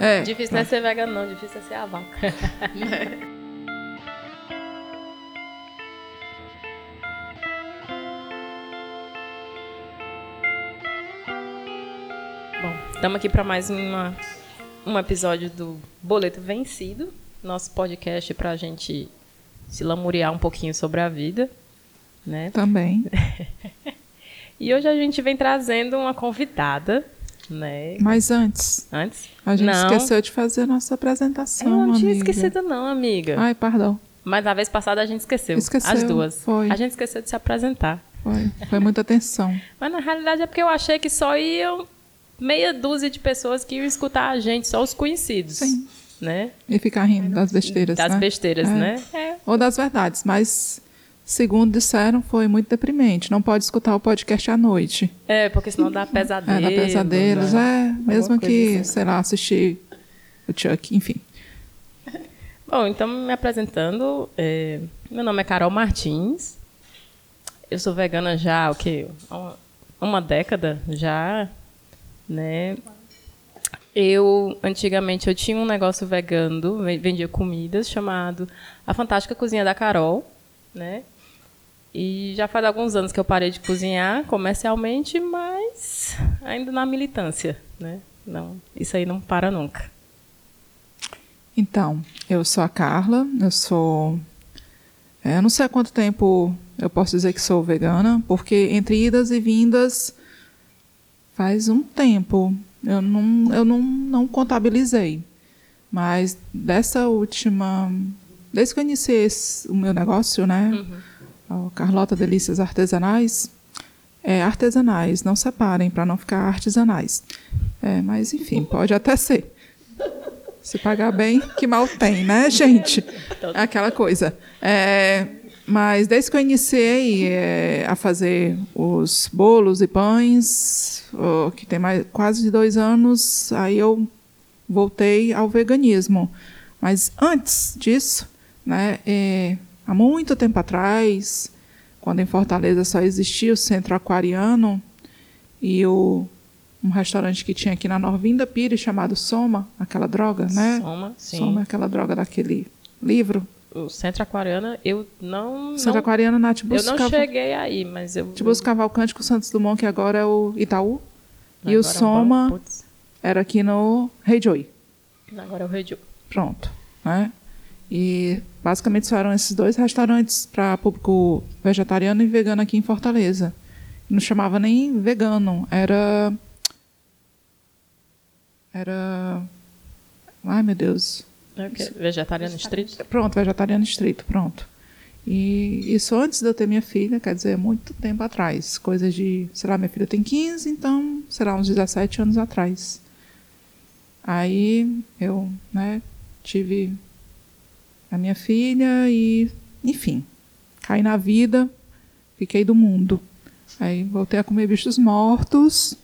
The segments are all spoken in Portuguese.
É. Difícil não é ser vegano, não. Difícil é ser a vaca. Bom, estamos aqui para mais uma, um episódio do Boleto Vencido, nosso podcast para a gente se lamuriar um pouquinho sobre a vida, né? Também. E hoje a gente vem trazendo uma convidada, né? Mas antes, Antes? a gente não, esqueceu de fazer a nossa Eu apresentação, não tinha amiga. esquecido não, amiga. Ai, perdão. Mas na vez passada a gente esqueceu. Esqueceu, As duas. foi. A gente esqueceu de se apresentar. Foi, foi muita atenção. Mas na realidade é porque eu achei que só iam meia dúzia de pessoas que iam escutar a gente, só os conhecidos. Sim. Né? E ficar rindo das besteiras, Das né? besteiras, É. né? É. Ou das verdades, mas segundo disseram, foi muito deprimente. Não pode escutar o podcast à noite. É, porque senão dá É, pesadelo. dá pesadelos, né? é, mesmo que, assim. sei lá, assistir o Chuck, enfim. Bom, então me apresentando, é, meu nome é Carol Martins. Eu sou vegana já, o quê? Uma, uma década já, né? Eu, antigamente, eu tinha um negócio vegano, ve- vendia comidas, chamado A Fantástica Cozinha da Carol, né? E já faz alguns anos que eu parei de cozinhar comercialmente, mas ainda na militância, né? Não, isso aí não para nunca. Então, eu sou a Carla, eu sou. é, Eu não sei há quanto tempo eu posso dizer que sou vegana, porque entre idas e vindas faz um tempo. Eu não, eu não, não contabilizei. Mas dessa última. Desde que eu iniciei esse- o meu negócio, né? O Carlota Delícias Artesanais. É, artesanais, não separem para não ficar artesanais. É, mas enfim, pode até ser. Se pagar bem, que mal tem, né, gente? É aquela coisa. É, mas desde que eu iniciei é, a fazer os bolos e pães, ó, que tem mais, quase dois anos, aí eu voltei ao veganismo. Mas antes disso, né, é, há muito tempo atrás, quando em Fortaleza só existia o Centro Aquariano e o, um restaurante que tinha aqui na Norvinda Pires chamado Soma, aquela droga, né? Soma, sim. Soma, aquela droga daquele livro. O Centro Aquariana, eu não. Centro não Aquariano, Nath eu não cheguei aí, mas eu. Tibus Cavalcante com Santos Dumont, que agora é o Itaú. e o agora Soma bom, era aqui no Rei Joy. agora eu redio. Pronto. Né? E basicamente só eram esses dois restaurantes para público vegetariano e vegano aqui em Fortaleza. Não chamava nem vegano, era. Era. Ai, meu Deus. É o quê? Vegetariano estrito? Pronto, vegetariano estrito, pronto. E isso antes de eu ter minha filha, quer dizer, muito tempo atrás. Coisa de, sei lá, minha filha tem 15, então, sei lá, uns 17 anos atrás. Aí eu, né, tive a minha filha e, enfim, caí na vida, fiquei do mundo. Aí voltei a comer bichos mortos,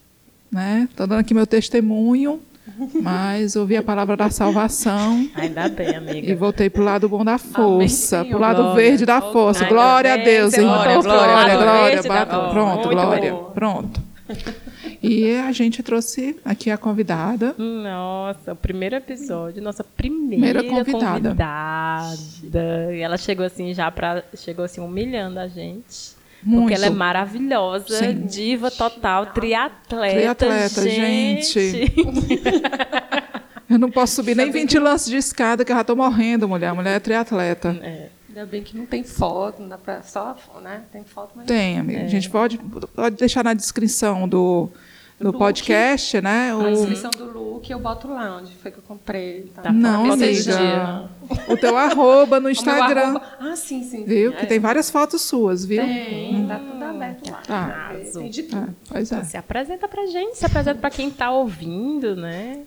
né? Tô dando aqui meu testemunho, mas ouvi a palavra da salvação. Ainda bem, E amiga. voltei pro lado bom da força, Senhor. pro lado Glória. verde da força. Glória a Deus, irmão. Glória, glória. Glória, glória. verde da bata- força. Pronto, Muito glória. bom. Pronto. E a gente trouxe aqui a convidada. Nossa, o primeiro episódio, nossa primeira, Primeira convidada. convidada. E ela chegou assim já para chegou assim humilhando a gente. Muito. Porque ela é maravilhosa, Sim. diva total, triatleta. Triatleta, gente. Eu não posso subir nem 20 lances de escada, que eu já tô morrendo, mulher. A mulher é triatleta. É. Ainda bem que não tem foto, não dá pra só, né? Tem foto, mas Tem, amiga. É. A gente pode, pode deixar na descrição do, do Look. podcast, né? a O, inscrição do look eu boto lá onde foi que eu comprei. Tá? Tá Não, amiga. o teu arroba no Instagram. arroba- Ah, sim, sim. sim. Viu? Que É, tem várias fotos suas, viu? Tem, tá tudo aberto lá. Tá. Tem- de É, tudo. pois é. Se apresenta pra gente, se apresenta pra quem tá ouvindo, né?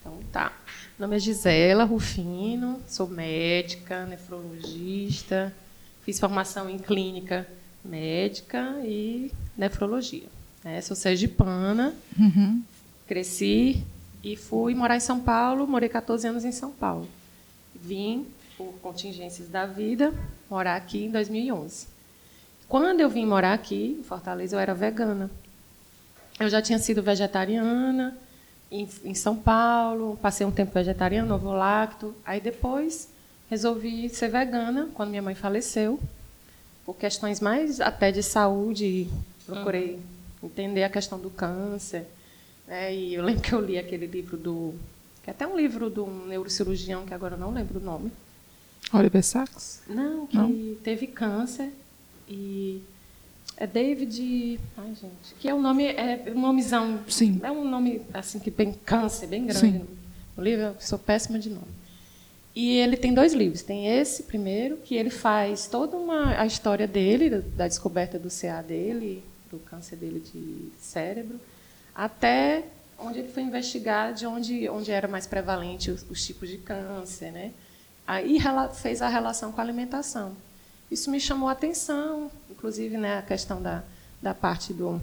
Então tá. Meu nome é Gisela Rufino, sou médica, nefrologista, fiz formação em clínica médica e nefrologia. né? Sou sergipana, Uhum. cresci e fui morar em São Paulo, morei 14 anos em São Paulo. Vim, por contingências da vida, morar aqui em 2011. Quando eu vim morar aqui, em Fortaleza, eu era vegana. Eu já tinha sido vegetariana em, em São Paulo, passei um tempo vegetariano, novo lacto. Aí depois resolvi ser vegana quando minha mãe faleceu, por questões mais até de saúde. Procurei entender a questão do câncer. Né? E eu lembro que eu li aquele livro do. que é até um livro de um neurocirurgião, que agora eu não lembro o nome. Oliver Sacks? Não, que Não? teve câncer e é David, ai gente, que é um nome é um nomezão, Sim. é um nome assim que bem câncer, bem grande. Sim. No livro eu sou péssima de nome. E ele tem dois livros, tem esse primeiro que ele faz toda uma a história dele, da, descoberta do CA dele, do câncer dele de cérebro, até onde ele foi investigar de onde onde era mais prevalente os, os tipos de câncer, né? Aí fez a relação com a alimentação. Isso me chamou a atenção, inclusive né, a questão da, da parte do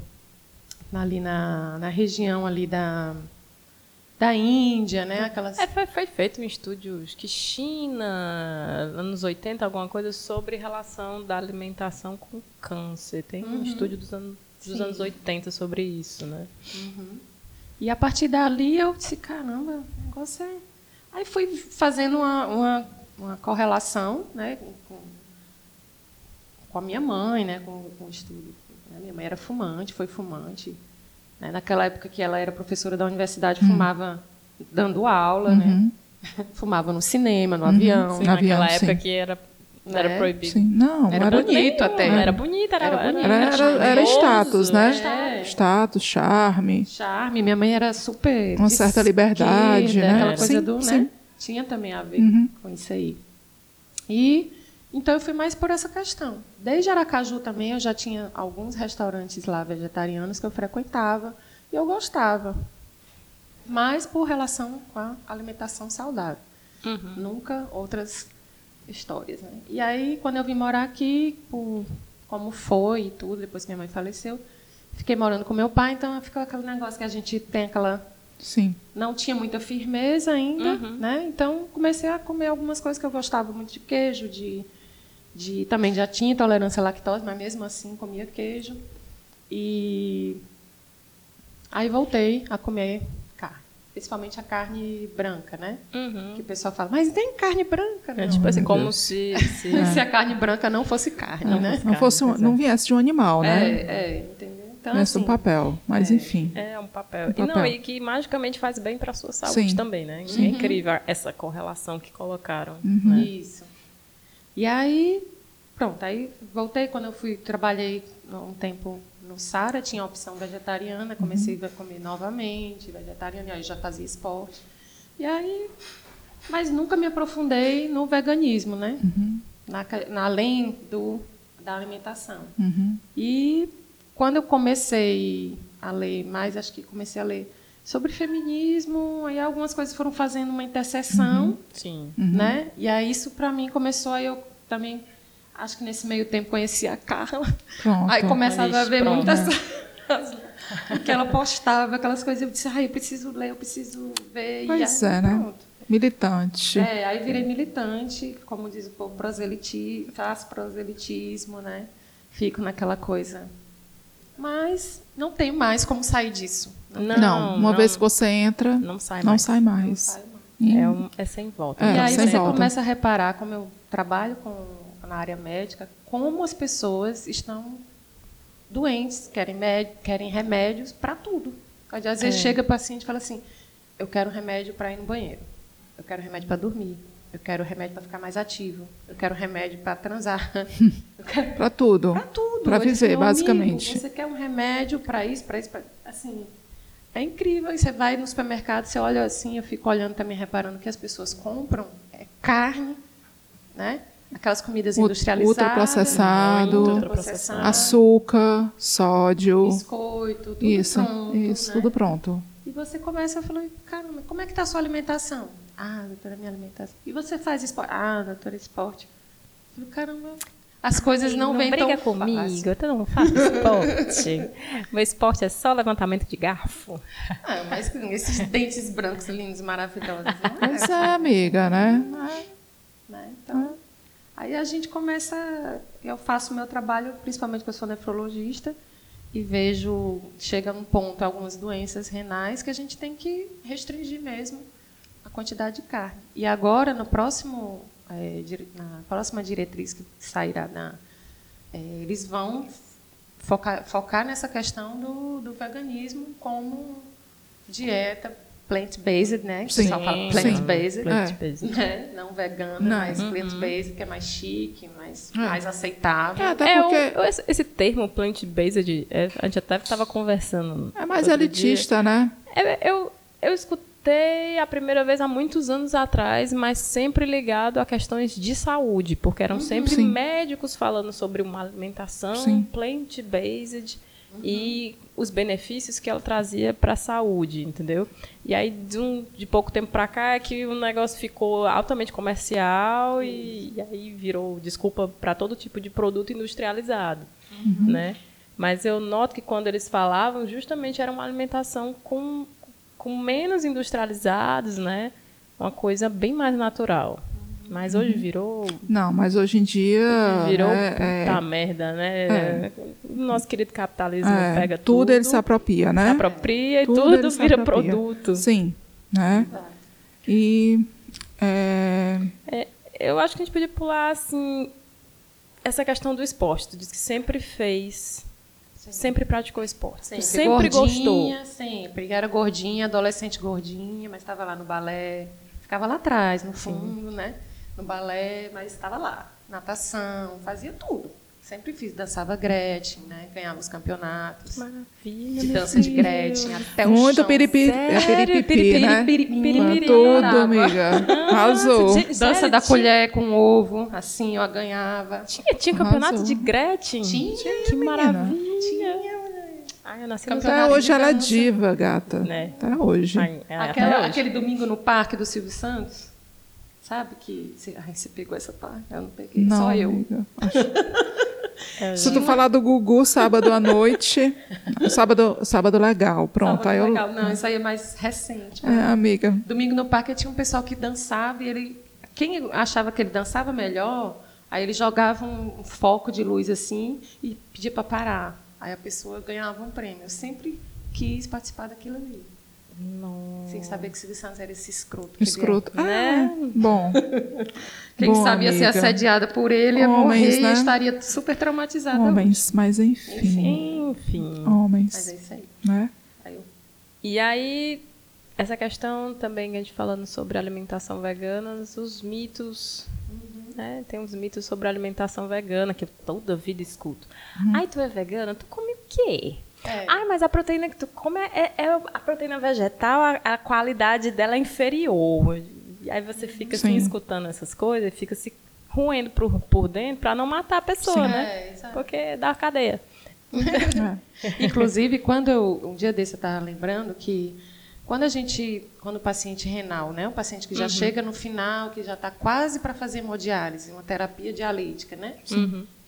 ali na, na região ali da da Índia, né? Aquelas É, foi, foi feito um estúdio, acho que China, anos 80, alguma coisa, sobre relação da alimentação com câncer. Tem um estúdio dos, anos dos Sim. anos 80 sobre isso, né? E a partir dali eu disse, caramba, o negócio é. Aí fui fazendo uma, uma, uma correlação né, com, com a minha mãe, né, com, com o estudo. né. Minha mãe era fumante, foi fumante. né. Naquela época que ela era professora da universidade, fumava dando aula, né? fumava no cinema, no avião. Sim, No avião, naquela época sim. que era, não era Né? proibido. Sim, não, Era era, bonito até. Era bonito, era, Era bonito. era, era, era status, né? É. Status, charme, Charme, minha mãe era super. Uma certa liberdade, né? Aquela coisa Sim, do, né? sim. Tinha também a ver Uhum. com isso aí. E então eu fui mais por essa questão. Desde Aracaju também eu já tinha alguns restaurantes lá vegetarianos que eu frequentava e eu gostava. Mas por relação com a alimentação saudável. Uhum. Nunca outras histórias. Né? E aí, quando eu vim morar aqui, por como foi e tudo, depois que minha mãe faleceu, fiquei morando com meu pai, então ficou aquele negócio que a gente tem aquela. sim. Não tinha muita firmeza ainda, né? Então comecei a comer algumas coisas que eu gostava muito de queijo, de, de também já tinha intolerância à lactose, mas mesmo assim comia queijo. E aí voltei a comer carne, principalmente a carne branca, né? Uhum. Que o pessoal fala, mas tem carne branca, É não. tipo assim, como Deus. se, se Se a carne branca não fosse carne, né? Não, fosse um- não viesse de um animal, né? É, é, entendeu? Então, Viesse assim, um papel. Mas enfim. É um papel. Um E não, papel. e que magicamente faz bem para a sua saúde Sim. também, né? É incrível essa correlação que colocaram. Uhum. né? Isso. E aí, pronto, aí voltei quando eu fui, trabalhei um tempo no Sara, tinha a opção vegetariana, comecei a comer novamente, vegetariana, e aí já fazia esporte. E aí, mas nunca me aprofundei no veganismo, né? Na, ca- na- além do, da alimentação. Uhum. E quando eu comecei a ler mais, acho que comecei a ler sobre feminismo, aí algumas coisas foram fazendo uma interseção, Sim. né? E aí isso para mim começou aí eu também acho que nesse meio tempo conheci a Carla. Pronto. Aí começava a Isso, ver pronto. muitas que ela postava, aquelas coisas, eu disse, ai, eu preciso ler, eu preciso ver. Pois e aí, é, né? pronto. Militante. É, aí virei militante, como diz o povo, proseliti, faço proselitismo, né? Fico naquela coisa. Mas não tenho mais como sair disso. Não, uma vez que você entra, Não sai não mais. sai Não mais. saio mais. É, um, é sem volta. É, e aí você volta. começa a reparar, como eu trabalho com, na área médica, como as pessoas estão doentes, querem, med- querem remédios para tudo. Às vezes É. chega o paciente e fala assim: eu quero remédio para ir no banheiro, eu quero remédio para dormir, eu quero remédio para ficar mais ativo, eu quero remédio para transar, quero Pra tudo. para tudo. Disse, viver, "Meu amigo, basicamente. você quer um remédio para isso, para isso, pra... assim. É incrível. E você vai no supermercado, você olha assim, eu fico olhando também, reparando que as pessoas compram é carne, né? Aquelas comidas industrializadas. ultraprocessado, muito ultraprocessado, Açúcar, sódio. biscoito, tudo Isso, pronto. isso, né? tudo pronto. E você começa a falar, caramba, como é que está a sua alimentação? Ah, doutora, minha alimentação. E você faz esporte? Ah, doutora, esporte. Eu falei, caramba, as coisas não, vêm briga tão comigo, fácil. eu não faço esporte. Meu esporte é só levantamento de garfo. Ah, mas com esses dentes brancos lindos, maravilhosos. né? Mas é, amiga, né? Né? Então, aí a gente começa. Eu faço o meu trabalho, principalmente que eu sou nefrologista, e vejo chega um ponto algumas doenças renais que a gente tem que restringir mesmo a quantidade de carne. E agora no próximo é, na próxima diretriz que sairá da é, eles vão focar, focar nessa questão do, do veganismo como dieta plant-based, né? Que Sim, o pessoal fala plant-based. Plant-based. Né? Não vegano, Não. mas Uhum. plant-based, que é mais chique, mais, É. mais aceitável. É, até É, porque o- esse, esse termo plant-based, é, a gente até estava conversando. é mais elitista, né? É, eu, eu escutei a primeira vez há muitos anos atrás, mas sempre ligado a questões de saúde, porque eram sempre Sim. médicos falando sobre uma alimentação plant-based e os benefícios que ela trazia para a saúde, entendeu? E aí, de, um, de pouco tempo para cá, é que o negócio ficou altamente comercial e, e aí virou desculpa para todo tipo de produto industrializado, né? Mas eu noto que quando eles falavam, justamente era uma alimentação com, com menos industrializados, né? Uma coisa bem mais natural. Mas hoje virou Não, mas hoje em dia. virou é, puta é, merda, né? É. Nosso querido capitalismo é, pega tudo, tudo ele se apropria, né? se apropria e Tudo tudo, vira produto. Sim, né? E é, É, eu acho que a gente podia pular assim essa questão do esporte. Tu disse que sempre fez, sempre praticou esporte. Sempre, Sempre, gostou. gordinha, Sempre. Era gordinha, adolescente gordinha, mas estava lá no balé. Ficava lá atrás, no fundo, né? No balé, mas estava lá. Natação, fazia tudo. Sempre fiz. Dançava Gretchen, né? Ganhava os campeonatos. Maravilha. de dança de. Gretchen até o muito chão. piripiri, é Sério? piripiri, né? piripiri, Tudo, adorava. amiga. Arrasou. Dança da tinha- colher com ovo, assim, eu ganhava. Tinha, tinha campeonato Arrasou. de Gretchen? Tinha, Que maravilha. Ai, eu nasci Até Campeonato hoje ela é diva, gata. Né? Até hoje. Ai, é, hoje. aquele domingo no parque do Silvio Santos. Sabe que. Você, ai, você pegou essa parte? Eu não peguei. Não, Só eu. amiga. É, Se tu falar do Gugu sábado à noite, sábado, sábado legal, pronto. Sábado aí eu, legal. Não, isso aí é mais recente. É, amiga. Domingo no parque tinha um pessoal que dançava e ele. Quem achava que ele dançava melhor, aí ele jogava um foco de luz assim e pedia para parar. Aí a pessoa ganhava um prêmio. Eu sempre quis participar daquilo ali. Nossa. Sem saber que Silvio Santos era esse escroto. ele Escroto. é. Né? Ah, bom. Quem Bom, sabia ser amiga. assediada por ele ia Homens, morrer né? e estaria super traumatizada. Homens, mas enfim. Enfim. Mas é Homens, isso aí. né? Aí eu E aí, essa questão também, a gente falando sobre alimentação vegana, os mitos. Né? Tem uns mitos sobre alimentação vegana que eu toda vida escuto. Ai, tu é vegana? Tu come o quê? É. Ai, mas a proteína que tu come é, é a proteína vegetal, a, a qualidade dela é inferior. E aí você fica assim, Sim. escutando essas coisas e fica se roendo por, por dentro para não matar a pessoa, Sim. né? É. Porque dá cadeia. É. Inclusive, quando eu, um dia desse eu estava lembrando que quando a gente, quando o paciente renal, né, o paciente que já chega no final, que já está quase para fazer hemodiálise, uma terapia dialítica, né,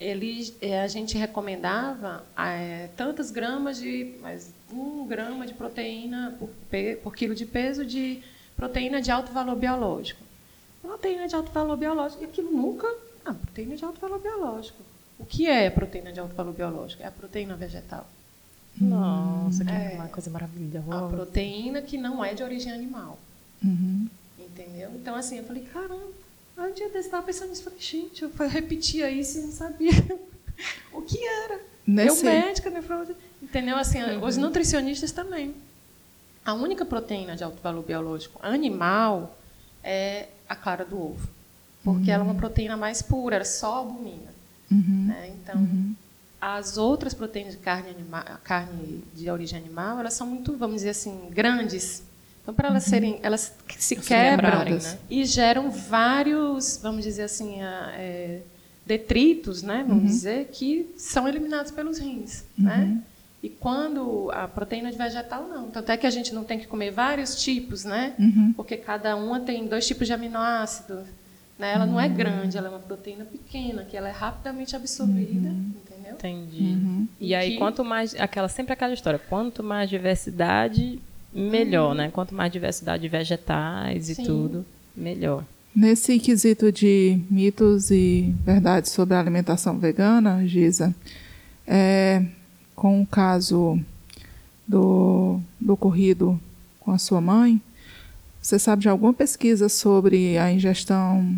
ele, eh, a gente recomendava eh, tantas gramas de, mas um grama de proteína por, por quilo de peso de proteína de alto valor biológico. Proteína de alto valor biológico, e aquilo nunca, ah, proteína de alto valor biológico. O que é proteína de alto valor biológico? É a proteína vegetal. Nossa, que É. uma coisa A maravilhosa. proteína que não é de origem animal. Uhum. Entendeu? Então, assim, eu falei, caramba, um dia desse estava pensando nisso, falei, gente, eu repetia isso e não sabia o que era. Nesse- Eu médica, nefrologista, entendeu? Assim, os nutricionistas também. A única proteína de alto valor biológico animal é a clara do ovo. Porque ela é uma proteína mais pura, era só albumina. Uhum. né? Então, as outras proteínas de carne, anima carne de origem animal, elas são muito, vamos dizer assim, grandes. Então, para elas serem, elas se quebram quebrarem, né? e geram vários, vamos dizer assim, é, detritos, né? Vamos dizer, que são eliminados pelos rins, né? E quando a proteína de vegetal não, tanto é que a gente não tem que comer vários tipos, né? Uhum. Porque cada uma tem dois tipos de aminoácidos. Né? Ela não é grande, ela é uma proteína pequena, que ela é rapidamente absorvida, entendeu? Entendi. Uhum. E aí, Que- quanto mais. Aquela, sempre aquela história. Quanto mais diversidade, melhor, né? Quanto mais diversidade de vegetais e Sim. tudo, melhor. Nesse quesito de mitos e verdades sobre a alimentação vegana, Giza, é, com o caso do, do ocorrido com a sua mãe, você sabe de alguma pesquisa sobre a ingestão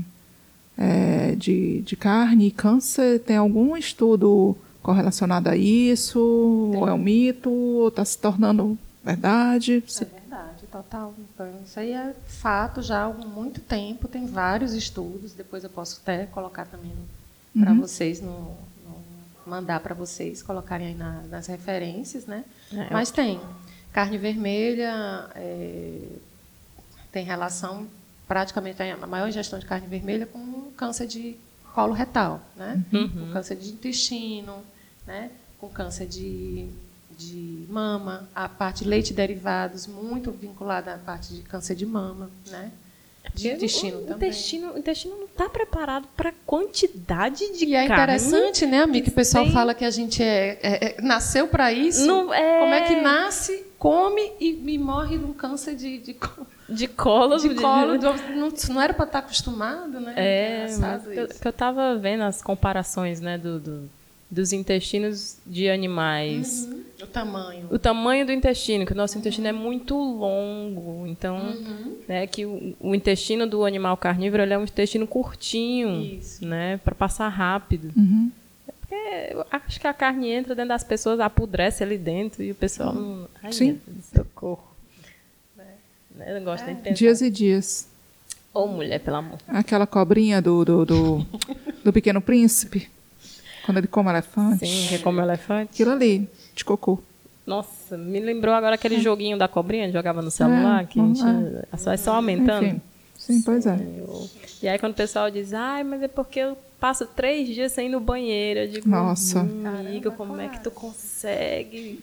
é, de, de carne e câncer? Tem algum estudo correlacionado a isso? Tem. Ou é um mito? Ou está se tornando verdade? É verdade, total. Então, isso aí é fato já há muito tempo, tem vários estudos, depois eu posso até colocar também para uhum. vocês no, mandar para vocês colocarem aí na, nas referências, né? É, Mas tem carne vermelha, é, tem relação praticamente a maior ingestão de carne vermelha com câncer de colo retal, né? Uhum. Com câncer de intestino, né? Com câncer de, de mama, a parte de leite derivados muito vinculada à parte de câncer de mama, né? De intestino o, também. Intestino, o intestino não está preparado para a quantidade de e é carne. é interessante, né, amiga? Que o pessoal tem... fala que a gente é, é, é nasceu para isso. Não, é... Como é que nasce, come e, e morre de um câncer de, de de colo. De colo, de... não, não era para estar acostumado, né? É, que eu estava vendo as comparações, né, do, do, dos intestinos de animais. Uhum. O tamanho. O tamanho do intestino, que o nosso uhum. intestino é muito longo. Então, uhum. né, que o, o, intestino do animal carnívoro é um intestino curtinho, Isso. né, para passar rápido. Uhum. É porque eu acho que a carne entra dentro das pessoas, apodrece ali dentro e o pessoal uhum. não. Ai, Sim. Socorro. Eu não gosto é. de pensar. Dias e dias. Ou mulher, pelo amor. Aquela cobrinha do, do, do, do Pequeno Príncipe. Quando ele come elefante. Sim, que come elefante. Aquilo ali, de cocô. Nossa, me lembrou agora aquele joguinho da cobrinha jogava no celular, é, que a gente é. só, é só aumentando. Enfim. Sim, pois é. E aí quando o pessoal diz, ai, mas é porque eu passo três dias sem ir no banheiro. Eu digo, Nossa. amiga, como é que tu consegue?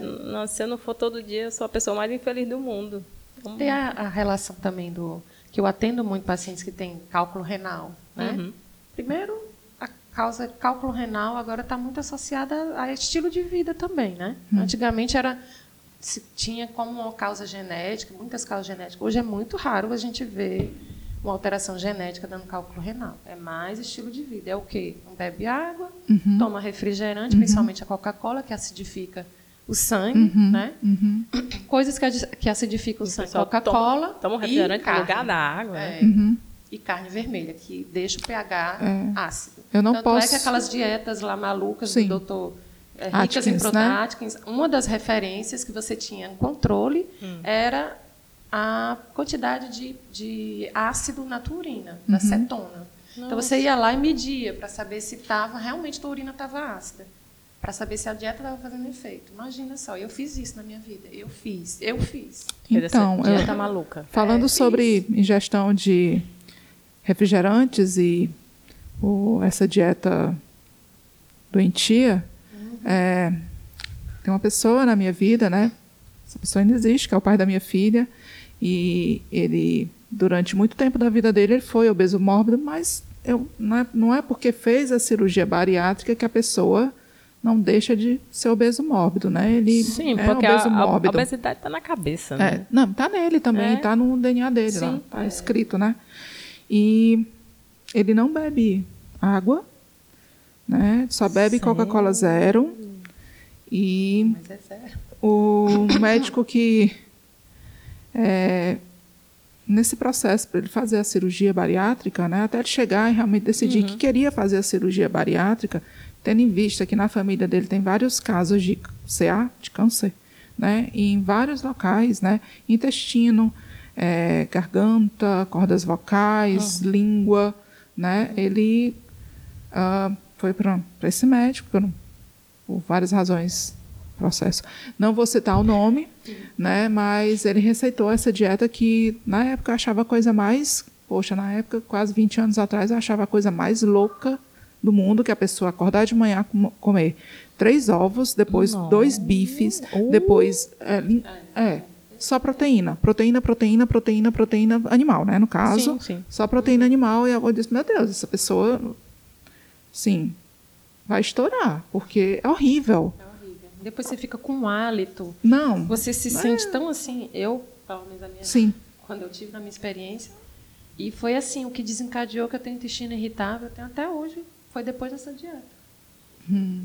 Nossa, se eu não for todo dia, eu sou a pessoa mais infeliz do mundo. Tem a, a, relação também do que eu atendo muito pacientes que têm cálculo renal, né? Uhum. Primeiro, a causa cálculo renal agora está muito associada a estilo de vida também, né? Uhum. Antigamente era se tinha como uma causa genética, muitas causas genéticas. Hoje é muito raro a gente ver uma alteração genética dando cálculo renal. É mais estilo de vida. É o quê? Não bebe água, uhum. toma refrigerante, uhum. principalmente a Coca-Cola, que acidifica o sangue, uhum, né? Uhum. Coisas que, que acidificam o sangue. Coca-Cola. Toma, refrigerante no lugar da água. É, uhum. E carne vermelha, que deixa o pH é. ácido. Eu não Tanto posso... é que aquelas dietas lá malucas Sim. do doutor é, ricas em proteínas, né? uma das referências que você tinha no controle hum. era a quantidade de, de ácido na tua urina, da uhum. cetona. Nossa. Então você ia lá e media para saber se tava, realmente tua urina estava ácida para saber se a dieta estava fazendo efeito. Imagina só, eu fiz isso na minha vida. Eu fiz, eu fiz. Então, dieta eu, maluca. Falando é, sobre fiz. ingestão de refrigerantes e o, essa dieta doentia, uhum. é, tem uma pessoa na minha vida, né? Essa pessoa ainda existe, que é o pai da minha filha, e ele durante muito tempo da vida dele ele foi obeso mórbido, mas eu, não, é, não é porque fez a cirurgia bariátrica que a pessoa não deixa de ser obeso mórbido, né? Ele Sim, é porque obeso a, mórbido. a obesidade está na cabeça, né? É, não, está nele também, está é. no DNA dele está é. escrito, né? E ele não bebe água, né? Só bebe Coca-Cola zero. E Mas é zero. o médico que é, nesse processo para ele fazer a cirurgia bariátrica, né, até ele chegar e realmente decidir uhum. que queria fazer a cirurgia bariátrica, tendo em vista que na família dele tem vários casos de CA, de câncer, né, e em vários locais, né, intestino, é, garganta, cordas vocais, uhum. língua, né, ele uh, foi para esse médico por, por várias razões processo. Não vou citar o nome, né, mas ele receitou essa dieta que na época eu achava a coisa mais, poxa, na época, quase 20 anos atrás, eu achava a coisa mais louca do mundo que a pessoa acordar de manhã comer três ovos, depois Não. dois bifes, uh. depois é, é, só proteína, proteína, proteína, proteína, proteína animal, né? No caso, sim, sim. só proteína animal e eu disse, meu Deus, essa pessoa, sim, vai estourar, porque é horrível. É horrível. Depois você fica com um hálito. Não. Você se é. sente tão assim, eu, pelo menos a minha, sim. quando eu tive na minha experiência, e foi assim, o que desencadeou que eu tenho intestino irritável, eu tenho até hoje foi depois dessa dieta.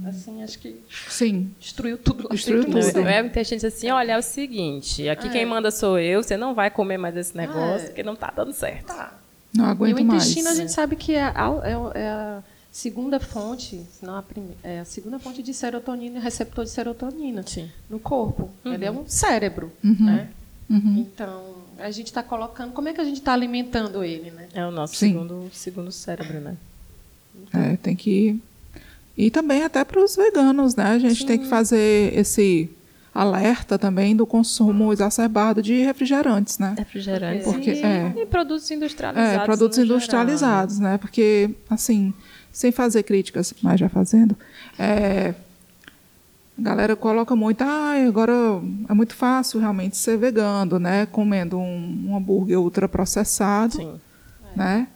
Assim, acho que Sim. destruiu tudo lá Destruiu dentro. tudo. É, o intestino diz assim, olha, é o seguinte, aqui É. quem manda sou eu, você não vai comer mais esse negócio, É. porque não tá dando certo. Tá. Não E o aguento mais. intestino a gente sabe que é a, é a segunda fonte, se não a primeira, é a segunda fonte de serotonina, receptor de serotonina Sim. no corpo. Ele é um cérebro, Uhum. né? Uhum. Então, a gente está colocando, como é que a gente está alimentando ele, né? É o nosso Sim. segundo, segundo cérebro, né? É, tem que. E também até para os veganos, né? A gente tem que fazer esse alerta também do consumo exacerbado de refrigerantes, né? Refrigerantes Porque- e, é. e produtos industrializados. É, produtos no geral, industrializados, né? Porque, assim, sem fazer críticas, mas já fazendo, é, a galera coloca muito, ah, agora é muito fácil realmente ser vegano, né? Comendo um, um hambúrguer ultraprocessado, Sim. né?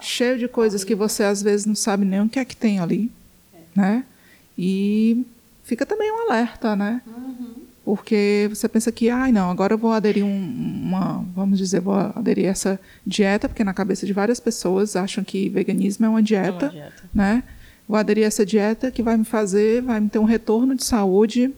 Cheio de coisas que você às vezes não sabe nem o que é que tem ali, né? E fica também um alerta, né? Porque você pensa que, ai, não, agora eu vou aderir um- uma, vamos dizer, vou aderir essa dieta, porque na cabeça de várias pessoas acham que veganismo é uma dieta, É uma dieta. né? Vou aderir a essa dieta que vai me fazer, vai me ter um retorno de saúde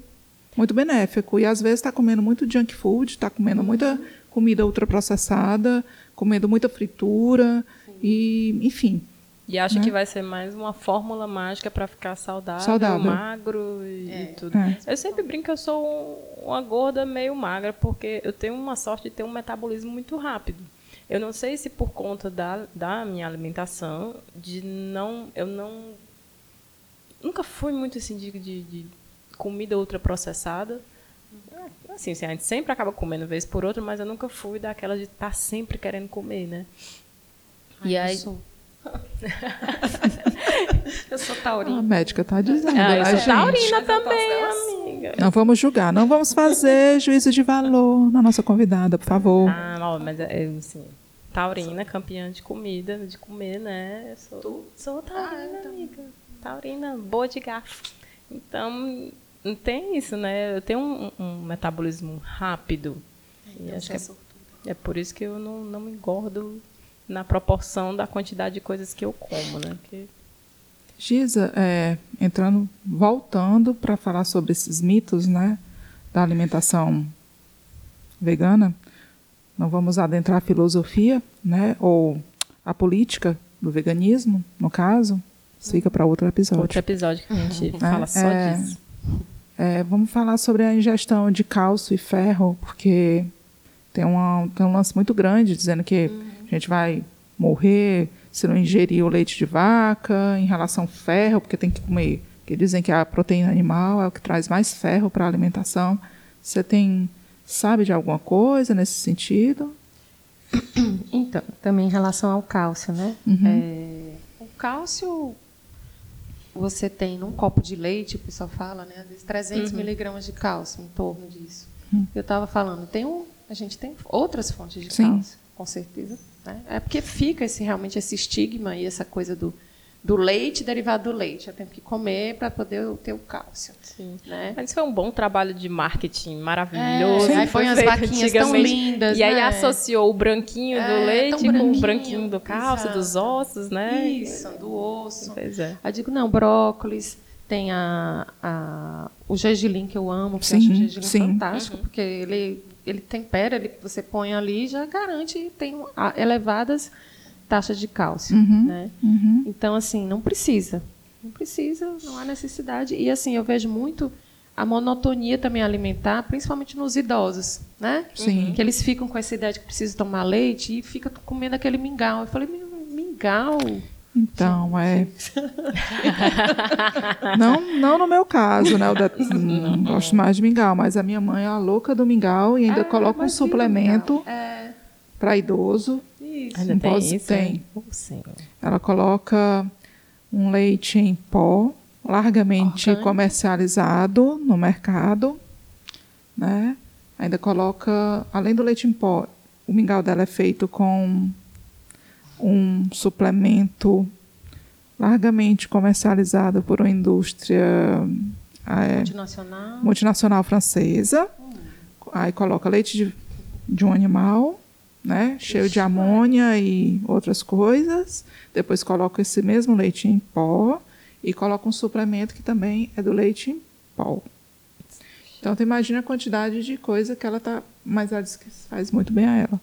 muito benéfico. E às vezes está comendo muito junk food, está comendo muita comida ultraprocessada, comendo muita fritura, e, enfim. E acha Né? que vai ser mais uma fórmula mágica para ficar saudável, Saudável. magro e, e tudo. É. Eu sempre brinco que eu sou um- uma gorda meio magra, porque eu tenho uma sorte de ter um metabolismo muito rápido. Eu não sei se por conta da, da minha alimentação, de não. Eu não. Nunca fui muito assim de, de, de comida ultraprocessada. Assim, assim, a gente sempre acaba comendo vez por outra, mas eu nunca fui daquela de estar sempre querendo comer, né? E Ai, aí- Eu sou, eu sou A taurina. médica está dizendo, Ah, né, eu sou gente? taurina também, amiga. Não vamos julgar, não vamos fazer juízo de valor na nossa convidada, por favor. Ah, ó, mas é, eu, assim, taurina, campeã de comida, de comer, né? Eu sou, Tu? sou taurina, Ah, eu também. amiga. Taurina, boa de garfo. Então, não tem isso, né? Eu tenho um, um metabolismo rápido. E Então, acho que é é, é por isso que eu não, não me engordo na proporção da quantidade de coisas que eu como, né? Que, Giza, é, entrando, voltando para falar sobre esses mitos, né, da alimentação vegana, não vamos adentrar a filosofia, né, ou a política do veganismo, no caso, isso fica para outro episódio. outro episódio que a gente fala só é. disso. É, vamos falar sobre a ingestão de cálcio e ferro, porque tem, uma, tem um lance muito grande dizendo que a gente vai morrer se não ingerir o leite de vaca, em relação ao ferro, porque tem que comer. Porque dizem que a proteína animal é o que traz mais ferro para a alimentação. Você tem sabe de alguma coisa nesse sentido? Então, também em relação ao cálcio, né? Uhum. É, o cálcio, você tem num copo de leite, o pessoal fala, né? Às vezes 300 miligramas de cálcio, em torno disso. Eu estava falando, tem um, a gente tem outras fontes de Sim. cálcio, com certeza. Né? É porque fica esse, realmente esse estigma e essa coisa do, do leite derivado do leite. Eu tenho que comer para poder ter o cálcio. Sim. Né? Mas foi um bom trabalho de marketing maravilhoso. É, aí foi as vaquinhas tão lindas, E aí né? associou o branquinho É, do leite com o branquinho, do cálcio, exato. dos ossos, né? Isso, do osso. Pois é. Aí digo, não, brócolis, tem a, a, o gergelim que eu amo, porque eu Sim, acho o gergelim sim. fantástico, porque ele, ele tempera, ele, você põe ali e já garante, tem elevadas taxas de cálcio. Uhum. Né? Uhum. Então, assim, não precisa. Não precisa, não há necessidade. E, assim, eu vejo muito a monotonia também alimentar, principalmente nos idosos, né? Sim. Que eles ficam com essa ideia de que precisam tomar leite e ficam comendo aquele mingau. Eu falei, "Min- mingau? Então, é. não, não no meu caso, né? Eu não gosto mais de mingau, mas a minha mãe é a louca do mingau e ainda É, coloca um suplemento. É, para idoso. isso. Ainda Não tem posso- isso? tem. né? Senhor. Ela coloca um leite em pó, largamente Orgânico. comercializado no mercado, né? Ainda coloca, além do leite em pó, o mingau dela é feito com um suplemento largamente comercializado por uma indústria é, Multinacional. multinacional francesa. Aí coloca leite de, de um animal, né, cheio de amônia e outras coisas. Depois coloca esse mesmo leite em pó e coloca um suplemento que também é do leite em pó. Então, tu imagina a quantidade de coisa que ela tá. Mas ela diz que faz muito bem a ela.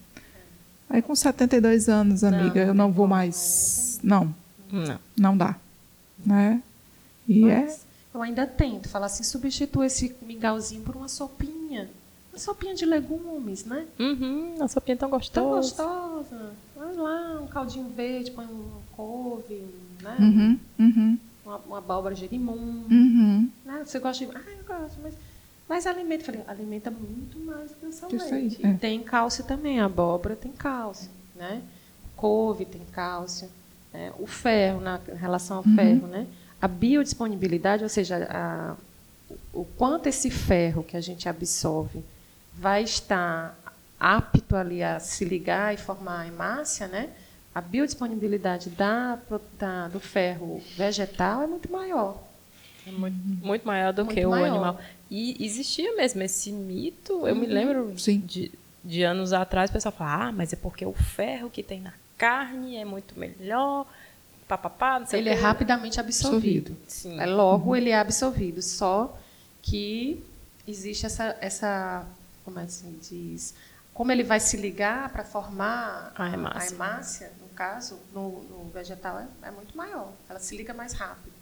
Aí, com 72 anos, amiga, eu não vou mais. Não, Não. não dá. Né? E é. Mas eu ainda tento falar assim, substitua esse mingauzinho por uma sopinha. Uma sopinha de legumes, né? Uhum, a sopinha é tão Tão gostosa. gostosa. Vai lá, um caldinho verde, põe um couve, né? Uhum, uhum, Uma, uma abóbora gerimum. uhum. Né? Você gosta de. Ah, eu gosto, mas. Mas alimenta, eu falei, alimenta muito mais do que o Que isso aí, leite. é. E tem cálcio também, a abóbora tem cálcio, né? Couve tem cálcio, né? o ferro, na em relação ao Uhum. ferro, né? A biodisponibilidade, ou seja, a- o quanto esse ferro que a gente absorve vai estar apto ali a se ligar e formar a hemácia, né? A biodisponibilidade da, da- do ferro vegetal é muito maior. É muito, muito maior do Muito que o maior. animal. E existia mesmo esse mito. Eu me lembro Sim. de, de anos atrás, o pessoal falava, ah, mas é porque o ferro que tem na carne é muito melhor. Papapá, não sei Ele o é quê. rapidamente absorvido. Sim. É, logo ele é absorvido. Só que existe essa, essa como é que se diz? Como ele vai se ligar para formar A hemácia. hemácia, no caso, no, no vegetal, é, é muito maior. Ela se liga mais rápido.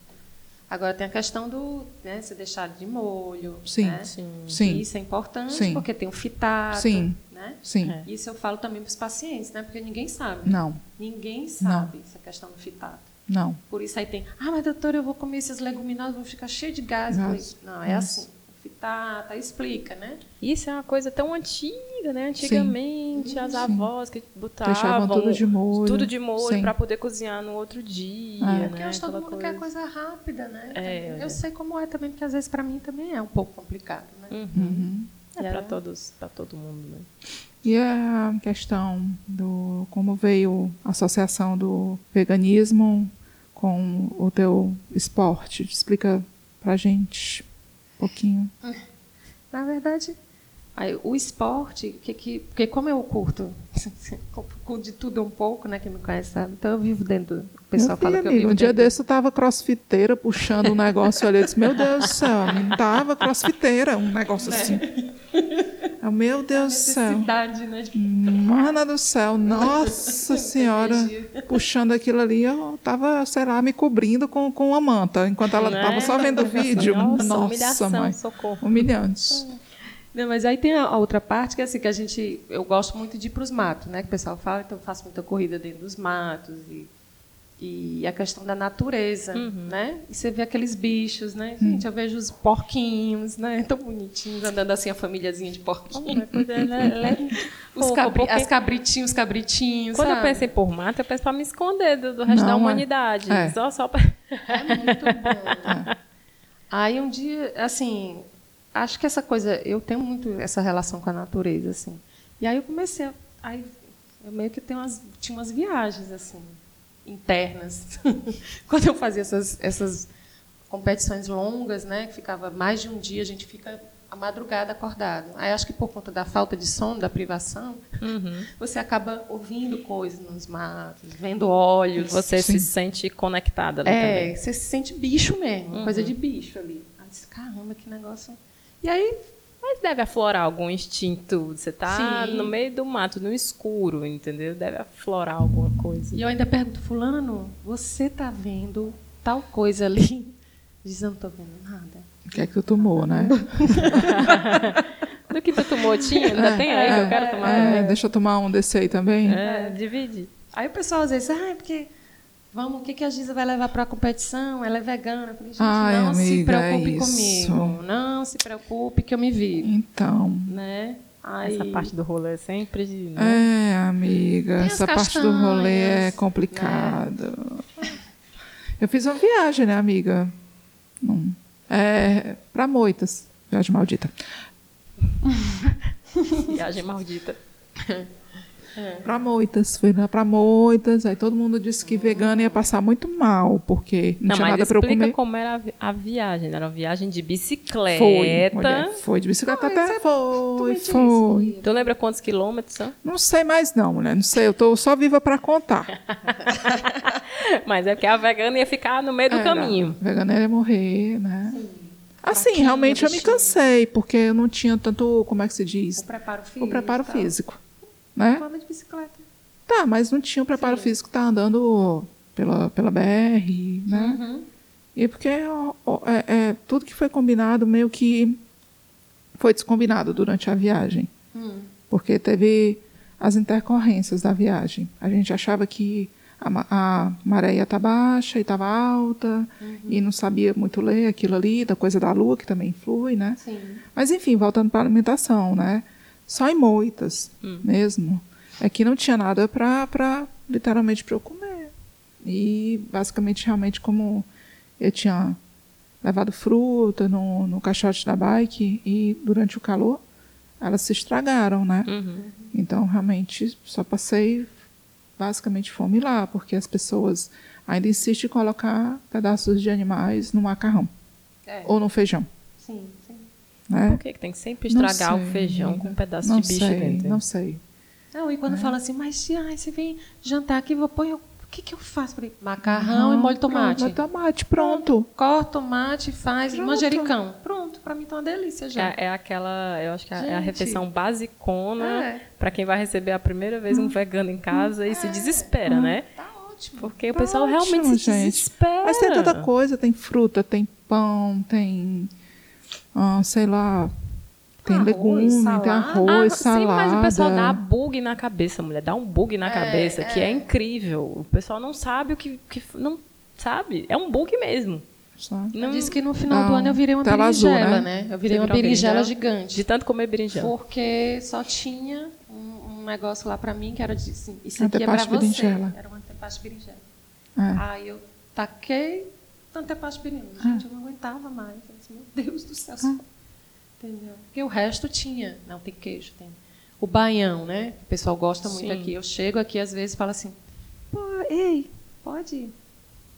Agora tem a questão do, né, se deixar de molho. Sim, né? Sim. Isso é importante, Sim. porque tem o fitato. Sim. Né? Sim. É. Isso eu falo também para os pacientes, né? porque ninguém sabe. Não, Ninguém sabe essa questão do fitato. não. Por isso aí tem, ah, mas doutora, eu vou comer esses leguminosas, vou ficar cheio de gás. Gás. Não, é assim. Fitata, explica, né? Isso é uma coisa tão antiga, né? Antigamente, as avós que botavam Deixavam tudo de molho. tudo de molho Sim. para poder cozinhar no outro dia, É. né? Porque hoje todo mundo quer coisa rápida, né? É, eu é. sei como é também, porque às vezes para mim também é um pouco complicado, né? Uhum. Uhum. É E para todos, para todo mundo, né? E a questão do como veio a associação do veganismo com o teu esporte? Explica pra gente pouquinho. Na verdade, aí, o esporte, que, que, porque como eu curto de tudo um pouco, né? Quem me conhece sabe, então eu vivo dentro. do- O pessoal Meu fala filho, que eu amigo, um dia desse eu tava crossfiteira puxando um negócio ali. Eu disse, meu Deus do céu, a menina tava crossfiteira, um negócio assim. Eu, meu Deus do céu. né? de- Mana do céu, nossa senhora. Puxando aquilo ali, eu tava, sei lá, me cobrindo com, com uma manta, enquanto ela Né? tava só vendo o vídeo. Nossa, Nossa, humilhação, mãe. socorro. Humilhante. Não, mas aí tem a, a outra parte que é assim que a gente, eu gosto muito de ir para os matos, né? Que o pessoal fala, então eu faço muita corrida dentro dos matos e, e a questão da natureza, né? E você vê aqueles bichos, né? Gente, eu vejo os porquinhos, né? Tão bonitinhos andando assim a famíliazinha de porquinhos. Né, leve- Os cabri porque as cabritinhos, os cabritinhos. Quando eu sabe? penso em por mato, eu penso para me esconder do, do resto Não, da é. humanidade. É. Só, só pra... É muito bom. Aí um dia, assim, acho que essa coisa, eu tenho muito essa relação com a natureza, assim. E aí eu comecei, a, aí eu meio que tenho umas, tinha umas viagens, assim, internas. Quando eu fazia essas, essas competições longas, né, que ficava mais de um dia, a gente fica a madrugada acordado. Aí acho que por conta da falta de sono, da privação, Uhum. você acaba ouvindo coisas nos matos, vendo olhos. Você Sim. se sente conectada ali É, também. você se sente bicho mesmo, Uhum. coisa de bicho ali. Aí disse, caramba, que negócio. E aí, Mas deve aflorar algum instinto. Você tá Sim. no meio do mato, no escuro, entendeu? Deve aflorar alguma coisa. e eu ainda pergunto, fulano, você tá vendo tal coisa ali? Diz, eu não tô vendo nada. O que é que tu tomou, né? Do que tu tomou, tinha? Ainda tem aí que eu quero tomar É, também. deixa eu tomar um desse aí também. É, divide. Aí o pessoal às vezes, ah, é porque vamos, o que, que a Giza vai levar para a competição? Ela é vegana. Eu falei, gente, Ai, não se amiga, preocupe é isso. comigo. Não se preocupe que eu me viro. Então. Né? Aí, Essa parte do rolê é sempre. Né? É, amiga, Tem essa parte do rolê é castanhas, né? complicada. Eu fiz uma viagem, né, amiga? É, pra Moitas. Viagem maldita. Viagem maldita. Pra Moitas. Fui lá pra Moitas. Aí todo mundo disse que vegano ia passar muito mal, porque não, Não, tinha mas nada pra eu explica comer. como era a vi- a viagem. Era uma viagem de bicicleta. Foi, mulher, foi de bicicleta Não, até. é- Foi, disse. foi. Tu lembra quantos quilômetros são? Não sei mais não, mulher. Não sei, eu tô só viva pra contar. Mas é porque a vegana ia ficar no meio do Era. caminho. Vegana ia morrer, né? Assim, Fraquinha, realmente eu me cansei, porque eu não tinha tanto, como é que se O diz? preparo físico. O preparo físico. Né? De bicicleta. Tá, mas não tinha o preparo Sim. físico, tá andando pela, pela BR, né? Uhum. E porque é, é, tudo que foi combinado meio que foi descombinado durante a viagem. Hum. Porque teve as intercorrências da viagem. A gente achava que a, a maré ia estar baixa e estava alta, e não sabia muito ler aquilo ali, da coisa da lua, que também influi, né? Sim. Mas enfim, voltando para a alimentação, né? Só em moitas mesmo. É que não tinha nada para literalmente para eu comer. E basicamente, realmente, como eu tinha levado fruta no, no caixote da bike e durante o calor, elas se estragaram, né? Uhum. Então, realmente, só passei basicamente fome lá, porque as pessoas ainda insistem em colocar pedaços de animais no macarrão É. ou no feijão, sim. Né? Por que, que tem que sempre estragar sei, o feijão amiga. com um pedaço não de bicho sei, dentro? Não sei. Não, e quando fala assim, mas ai, você vem jantar aqui, vou pôr. O que, que eu faço? Falei, macarrão Não, e molho de tomate. molho de tomate, pronto. Corta tomate, faz Pronto. manjericão. Pronto, pra mim tá uma delícia já. É, é aquela, eu acho que é a Gente. refeição basicona É. pra quem vai receber a primeira vez um vegano em casa e se desespera, né? Tá ótimo. Porque o Tá pessoal realmente ótimo, se gente. desespera. Mas tem tanta coisa, tem fruta, tem pão, tem, ah, sei lá, tem Arroz, legume, tem salada. arroz, Ah, Sim, salada. mas o pessoal dá bug na cabeça, mulher. Dá um bug na cabeça, que é incrível. O pessoal não sabe o que, que. Não sabe. É um bug mesmo. sabe? Eu Não, disse que no final do Não, ano eu virei uma tela azul, berinjela, né? né? Eu virei Você uma uma berinjela berinjela? gigante. de tanto comer berinjela. Porque só tinha um, um negócio lá pra mim que era de assim, isso aqui é pra você. berinjela. Era um antepaste berinjela. É. Aí eu taquei o antepaste berinjela. Ah. Gente, eu não aguentava mais. Eu disse, meu Deus do céu. só- Entendeu? Porque o resto tinha. Não, tem queijo, tem. O baião, né? O pessoal gosta muito Sim. aqui. Eu chego aqui às vezes e falo assim, pô, ei, pode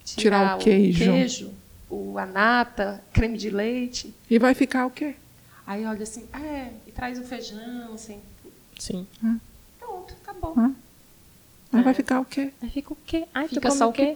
Tirar o queijo. queijo, o a nata, creme de leite. E vai ficar o quê? Aí olha assim, é, e traz o feijão, assim. Sim. Pronto, acabou. Ah. Aí É. vai ficar o quê? Aí fica o quê? Ai, tu Fica só o o quê?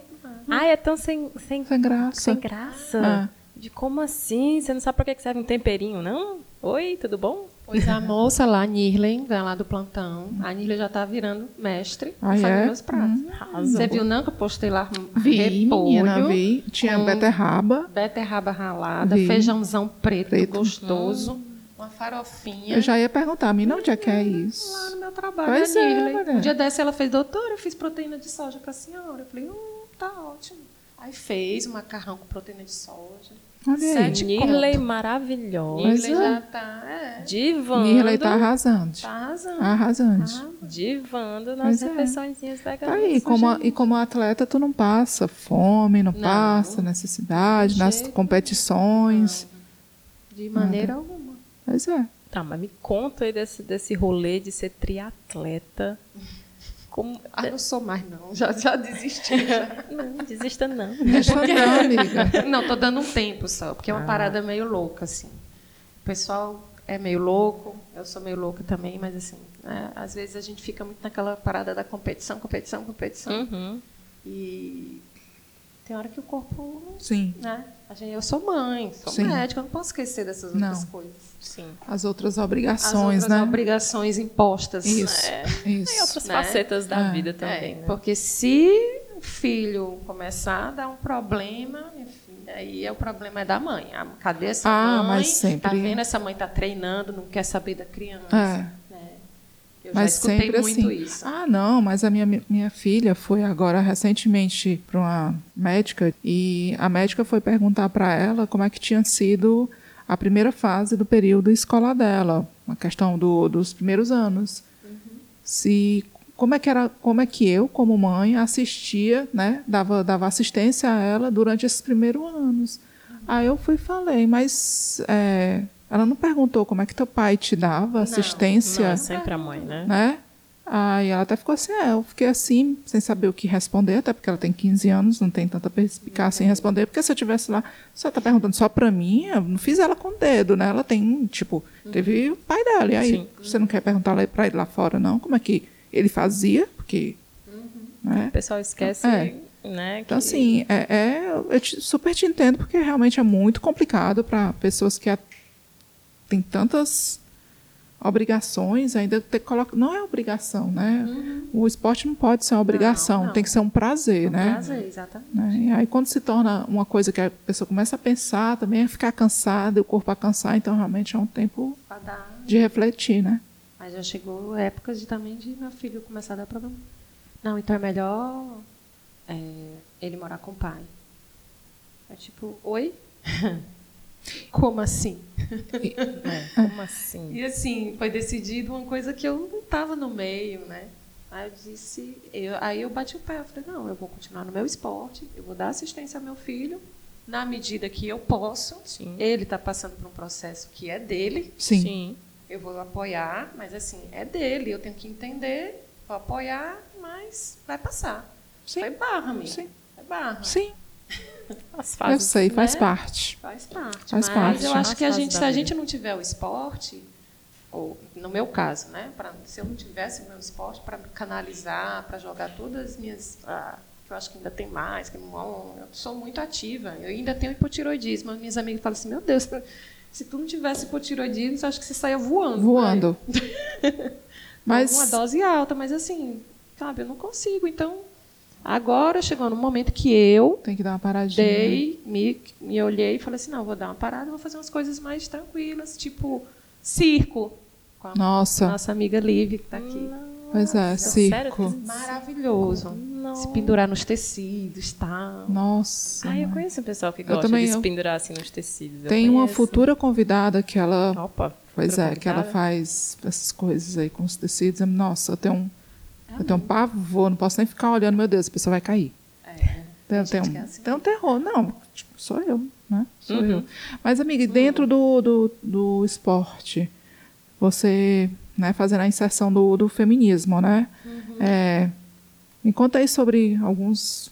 Ai, é tão sem, sem, Sem graça. sem graça. Ah. De como assim? Você não sabe pra que serve um temperinho, não? Oi, tudo bom? Pois a moça lá, a Nirlen, vai lá do plantão. A Nirlen já tá virando mestre Ah, fazendo é? meus pratos. Arrasou. Você viu não que eu postei lá Vi, repolho, menina, vi. Tinha beterraba. beterraba ralada, Vi. feijãozão preto, Preto. gostoso, uma farofinha. Eu já ia perguntar, menina, onde é que é Lá isso? no meu trabalho, Pois a é, Nirlen. um dia dessa ela fez, doutora, eu fiz proteína de soja pra senhora. Eu falei, hum, tá ótimo. Aí fez o macarrão com proteína de soja. Olha. Sete Nirley maravilhosa. Pois Nirlen é. já tá, é, Divando. Nirley tá arrasando. tá arrasando. Arrasante. Ah, Divando nas Pois é. veganas. Tá aí, como, a- e como atleta, tu não passa fome, não, Não. passa necessidade, De nas jeito competições. De maneira alguma. Pois é. Tá, mas me conta aí desse, desse rolê de ser triatleta. Como... Ah, não sou mais, não. Já, já desisti. já. Não, desista não. Deixa não, amiga. não, tô dando um tempo só, porque é uma parada meio louca, assim. O pessoal é meio louco, eu sou meio louca também, mas assim, né, às vezes a gente fica muito naquela parada da competição, competição, competição. Uhum. E tem hora que o corpo, Sim. né? A gente, eu sou mãe, sou Sim. médica, eu não posso esquecer dessas Não. outras coisas. Sim. As outras As obrigações, outras né? obrigações impostas. Isso. E Isso. outras Né? facetas da É. vida É, também, né? Porque se o filho começar a dar um problema, enfim, aí é o problema é da mãe. Ah, Cadê essa Ah, mãe? mas sempre- Tá vendo? Essa mãe tá treinando, não quer saber da criança. É. Eu Mas sempre muito assim. isso. Ah, não, mas a minha, minha filha foi agora recentemente para uma médica e a médica foi perguntar para ela como é que tinha sido a primeira fase do período escolar dela, a questão do, dos primeiros anos. Se como é que era, como é que eu, como mãe, assistia, né, dava, dava assistência a ela durante esses primeiros anos. Aí eu fui e falei, mas é, ela não perguntou como é que teu pai te dava assistência Não, é sempre a mãe, né? né? Aí ela até ficou assim, é, eu fiquei assim, sem saber o que responder, até porque ela tem 15 anos, não tem tanta perspicácia em responder, porque se eu tivesse lá, você tá perguntando só pra mim, eu não fiz ela com o dedo, né? Ela tem, tipo, teve o pai dela, e aí Sim. você não quer perguntar lá pra ele lá fora, não? Como é que ele fazia? Porque, O né? pessoal esquece É. né? Então, que- assim, é, é- eu te- super te entendo, porque realmente é muito complicado para pessoas que têm tantas obrigações, ainda ter, coloca, não é obrigação, né? O esporte não pode ser uma obrigação, não. tem que ser um prazer, Um né? prazer, exatamente. Né? E aí, quando se torna uma coisa que a pessoa começa a pensar, também a ficar cansada, o corpo a cansar, então realmente é um tempo dar- de refletir, né? Mas já chegou épocas de, também de meu filho começar a dar problema. Não, então é melhor é, ele morar com o pai. É tipo, oi? Como assim? É, como assim? E assim, foi decidido uma coisa que eu não estava no meio, né? Aí eu disse, eu- aí eu bati o pé, eu falei, não, eu vou continuar no meu esporte, eu vou dar assistência ao meu filho, na medida que eu posso. Sim. Ele está passando por um processo que é dele, Sim. Sim. eu vou apoiar, mas assim, é dele, eu tenho que entender, vou apoiar, mas vai passar. Sim. Foi barra, amiga. Sim. É barra. Sim, As eu sei, faz né? parte. Faz parte. Faz mas parte. eu acho que a gente, se a gente não tiver o esporte, ou no meu caso, né? Pra, se eu não tivesse o meu esporte para canalizar, para jogar todas as minhas. ah, que eu acho que ainda tem mais, que eu não- eu sou muito ativa. Eu ainda tenho hipotiroidismo. Minhas amigas falam assim: meu Deus, se tu não tivesse hipotiroidismo, eu acho que você saia voando. Voando. Mas... Mas Uma dose alta, mas assim, sabe, eu não consigo. Então, agora chegou no momento que eu tem que dar uma paradinha. dei, me, me olhei e falei assim, não, vou dar uma parada, vou fazer umas coisas mais tranquilas, tipo circo, com a Nossa, nossa amiga Liv, que está aqui. pois é, sério? circo. Maravilhoso. Nossa. Se pendurar nos tecidos, tal. Nossa. Ah, eu conheço um pessoal que Eu gosta também, de se pendurar assim nos tecidos. Tem uma futura convidada que ela, Opa. pois é, que ela faz essas coisas aí com os tecidos. Nossa, eu tenho um, É eu tenho um pavor, não posso nem ficar olhando, meu Deus, a pessoa vai cair. É, Tem, tem que é um, assim. tem um terror, não, tipo, sou eu, né? Sou Uhum. eu. Mas, amiga, e dentro do, do, do esporte, você, né, fazendo a inserção do, do feminismo, né? É, me conta aí sobre alguns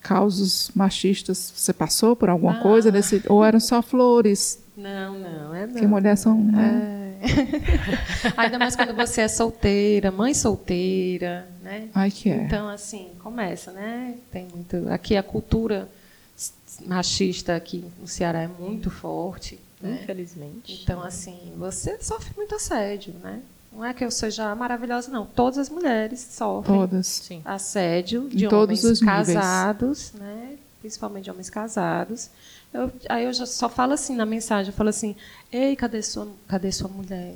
causos machistas. Você passou por alguma Ah. coisa desse, ou eram só flores? Não, não, é não. Porque mulheres são, né? Ainda mais quando você é solteira, mãe solteira, né? Ai, que é. Então, assim, começa, né? Tem muito. Aqui a cultura machista aqui no Ceará é muito forte. Né? Infelizmente. Então, assim, você sofre muito assédio, né? Não é que eu seja maravilhosa, não. Todas as mulheres sofrem Todas. Sim. assédio de Em todos homens casados, né? Principalmente de homens casados. Eu- aí eu só falo assim na mensagem, eu falo assim, ei, cadê sua, cadê sua mulher?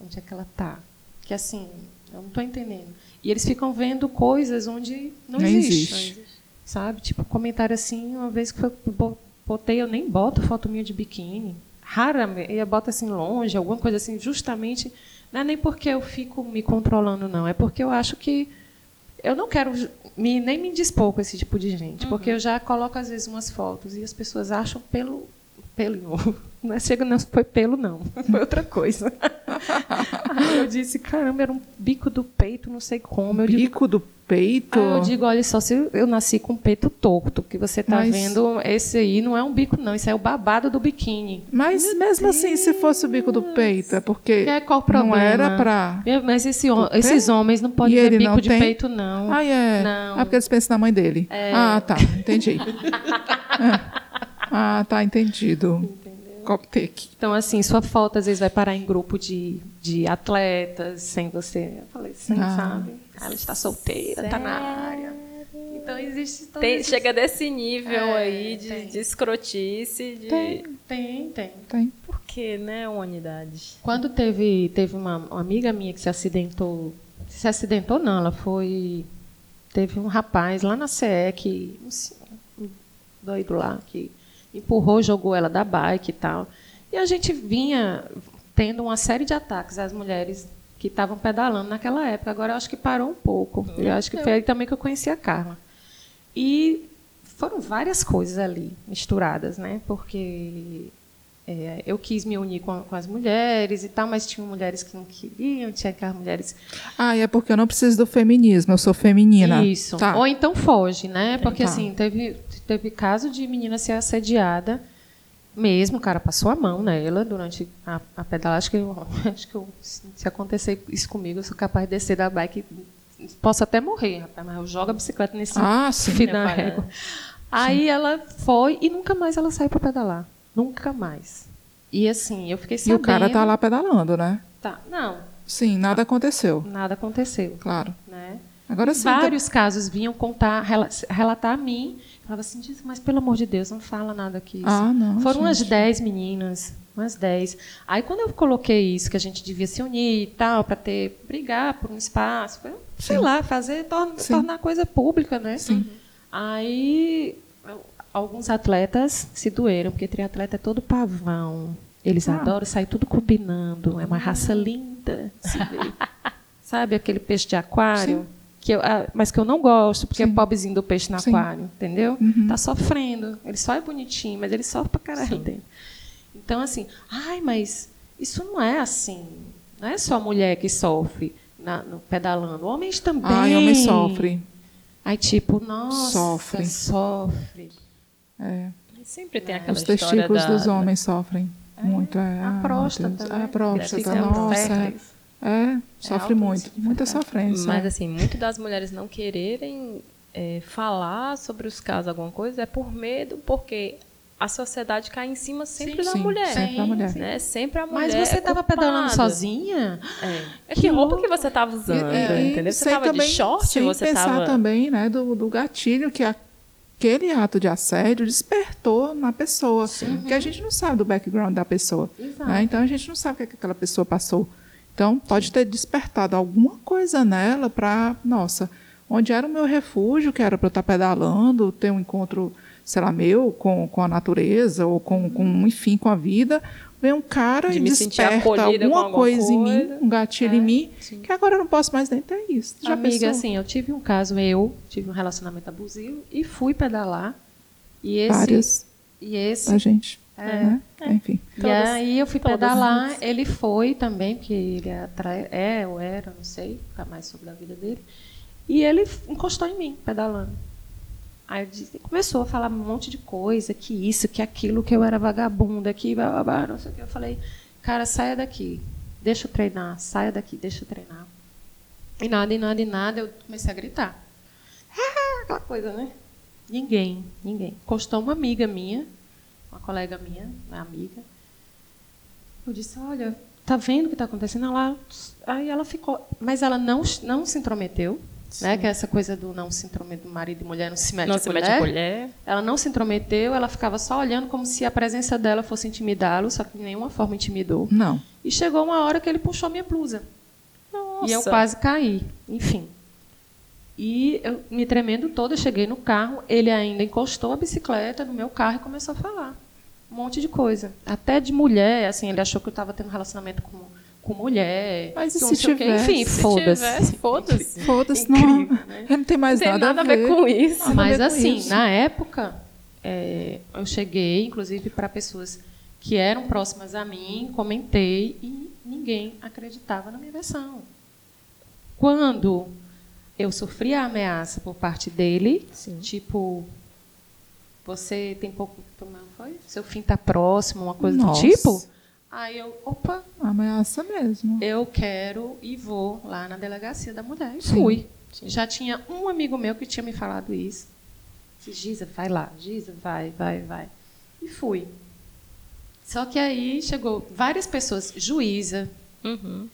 Onde é que ela tá? Que assim, eu não estou entendendo. E eles ficam vendo coisas onde não, Não existe, existe. Sabe? Tipo, comentário assim, uma vez que eu bo- botei, eu nem boto foto minha de biquíni. Raramente, eu boto assim longe, alguma coisa assim, justamente. Não é nem porque eu fico me controlando, não. É porque eu acho que eu não quero me, nem me dispor com esse tipo de gente, porque eu já coloco às vezes umas fotos e as pessoas acham pelo pelo. Não é chega não foi pelo não, foi outra coisa. Eu disse, caramba, era um bico do peito, não sei como. Eu digo, Bico do peito. Aí eu digo, olha só, se eu nasci com o peito torto, que você está Mas- vendo, esse aí não é um bico não, isso é o babado do biquíni. Mas mesmo assim, se fosse o bico do peito, é porque aí, qual o não problema? era pra. Meu, Mas esse esses homens não podem ter bico de tem? peito, não. Ah, é. Não. Ah, porque eles pensam na mãe dele. É. Ah, tá, entendi. Ah, tá, entendido. Coptec. Então, assim, sua foto às vezes vai parar em grupo de, de atletas, sem você. Eu falei, sem, Ah. sabe? Ela está solteira, está na área. Então, existe todo Tem- esse- chega desse nível É, aí de, tem. de escrotice, de... Tem. Tem, tem. Tem. Por que, né, humanidade? Quando teve, teve uma, uma amiga minha que se acidentou, se acidentou não, ela foi, teve um rapaz lá na CE que, um senhor, um doido lá, que empurrou, jogou ela da bike e tal. E a gente vinha tendo uma série de ataques às mulheres que estavam pedalando naquela época. Agora eu acho que parou um pouco. Eu acho que foi aí também que eu conheci a Carla. E foram várias coisas ali misturadas, né? Porque é, eu quis me unir com, com as mulheres e tal, mas tinha mulheres que não queriam, tinha aquelas mulheres. Ah, e é porque eu não preciso do feminismo, eu sou feminina. Isso. Tá. Ou então foge, né? Porque Tá. assim, teve, teve caso de menina ser assediada mesmo, o cara passou a mão nela durante a, a pedalagem. Acho que, eu, acho que eu- se acontecer isso comigo, eu sou capaz de descer da bike posso até morrer, rapaz, mas eu jogo a bicicleta nesse Ah, sim. fio da régua. Aí ela foi e nunca mais ela saiu para pedalar. Nunca mais. E assim, eu fiquei E sabendo. o cara tá lá pedalando, né? Tá, não, Sim, nada aconteceu. nada aconteceu. Claro. Né? Agora sim. tá- Vários casos vinham contar, rela- relatar a mim. Falava assim, "Diz, mas pelo amor de Deus, não fala nada aqui. Ah, não. Foram umas gente. 10 meninas, umas 10. Aí quando eu coloquei isso, que a gente devia se unir e tal, para ter, brigar por um espaço, foi, sei lá, fazer, tor- Sim. tornar coisa pública, né? Sim. Aí alguns atletas se doeram, porque triatleta é todo pavão. Eles Ah. adoram sair tudo combinando. É uma raça linda. se ver. Sabe aquele peixe de aquário? Sim. Que eu, ah, mas que eu não gosto, porque Sim. é pobrezinho do peixe no Sim. aquário, entendeu? Uhum. Tá sofrendo. Ele só é bonitinho, mas ele sofre pra caralho dentro. Então, assim, ai, mas isso não é assim. Não é só a mulher que sofre na- no pedalando. Homens também. Ai, homem sofre. Aí, tipo, nossa, Sofre. sofre. É. Sempre tem aquela Os história testículos da, dos homens sofrem muito. É. A próstata, né? A próstata, Fica nossa. É. é sofre alto muito. de Muita sofrência. Mas é. assim, muito das mulheres não quererem é, falar sobre os casos, alguma coisa, é por medo, porque a sociedade cai em cima sempre Sim, da sim, mulher. sempre da mulher. Né? Sempre a mulher. Mas você é estava culpada. pedalando sozinha? É. É Que que roupa louco. que você estava usando, E- e entendeu? Você estava de também- short, sem você pensar estava. também né, do, do gatilho que aquele ato de assédio despertou na pessoa. Porque a gente não sabe do background da pessoa. Né? Então a gente não sabe o que, é que aquela pessoa passou. Então pode ter despertado alguma coisa nela para, nossa, onde era o meu refúgio, que era para eu estar pedalando, ter um encontro, sei lá, meu com, com a natureza ou com, com, enfim, com a vida. Vem um cara De e desperta alguma coisa, em mim, um gatilho em mim, sim. que agora eu não posso mais nem ter isso. Já Amiga, pensou? assim, eu tive um caso, eu tive um relacionamento abusivo e fui pedalar. E esse, Várias E esse a gente. É. né? Enfim. E Todas- aí eu fui todas. pedalar, ele foi também, porque ele é, atra- é ou era, não sei, ficar mais sobre a vida dele. E ele encostou em mim, pedalando. Aí eu disse- começou a falar um monte de coisa, que isso, que aquilo, que eu era vagabunda, que blá, blá, blá, não sei o que. Eu falei, cara, saia daqui, deixa eu treinar, saia daqui, deixa eu treinar. E nada, e nada, e nada, eu comecei a gritar. Aquela coisa, né? Ninguém, ninguém. Encostou uma amiga minha, uma colega minha, uma amiga. Eu disse, olha, tá vendo o que está acontecendo? Ela, aí ela ficou, mas ela não, não se intrometeu, né? Que é essa coisa do não se intrometer, do marido e mulher não se mete Não se colher. mete colher. Ela não se intrometeu, ela ficava só olhando como se a presença dela fosse intimidá-lo, só que de nenhuma forma intimidou. Não. E chegou uma hora que ele puxou minha blusa. Nossa. E eu quase caí, enfim. E eu, me tremendo toda, cheguei no carro, ele ainda encostou a bicicleta no meu carro e começou a falar. Um monte de coisa. Até de mulher, assim, ele achou que eu estava tendo relacionamento com, com mulher. Mas e eu se tivesse? Enfim, Se foda-se. tivesse, foda-se. Foda-se, não. né? Não tem mais Não tem nada, nada a ver com isso. Mas ver assim, isso. na época, é, eu cheguei, inclusive, para pessoas que eram próximas a mim, comentei e ninguém acreditava na minha versão. Quando eu sofri a ameaça por parte dele, Sim. tipo, você tem pouco, como foi? Seu fim está próximo, uma coisa Nossa. do tipo. Aí eu, opa, Ameaça mesmo. eu quero e vou lá na delegacia da mulher. E Sim. fui. Já tinha um amigo meu que tinha me falado isso. Disse, Giza, vai lá. Giza, vai, vai, vai. E fui. Só que aí chegou várias pessoas, juíza, Uhum.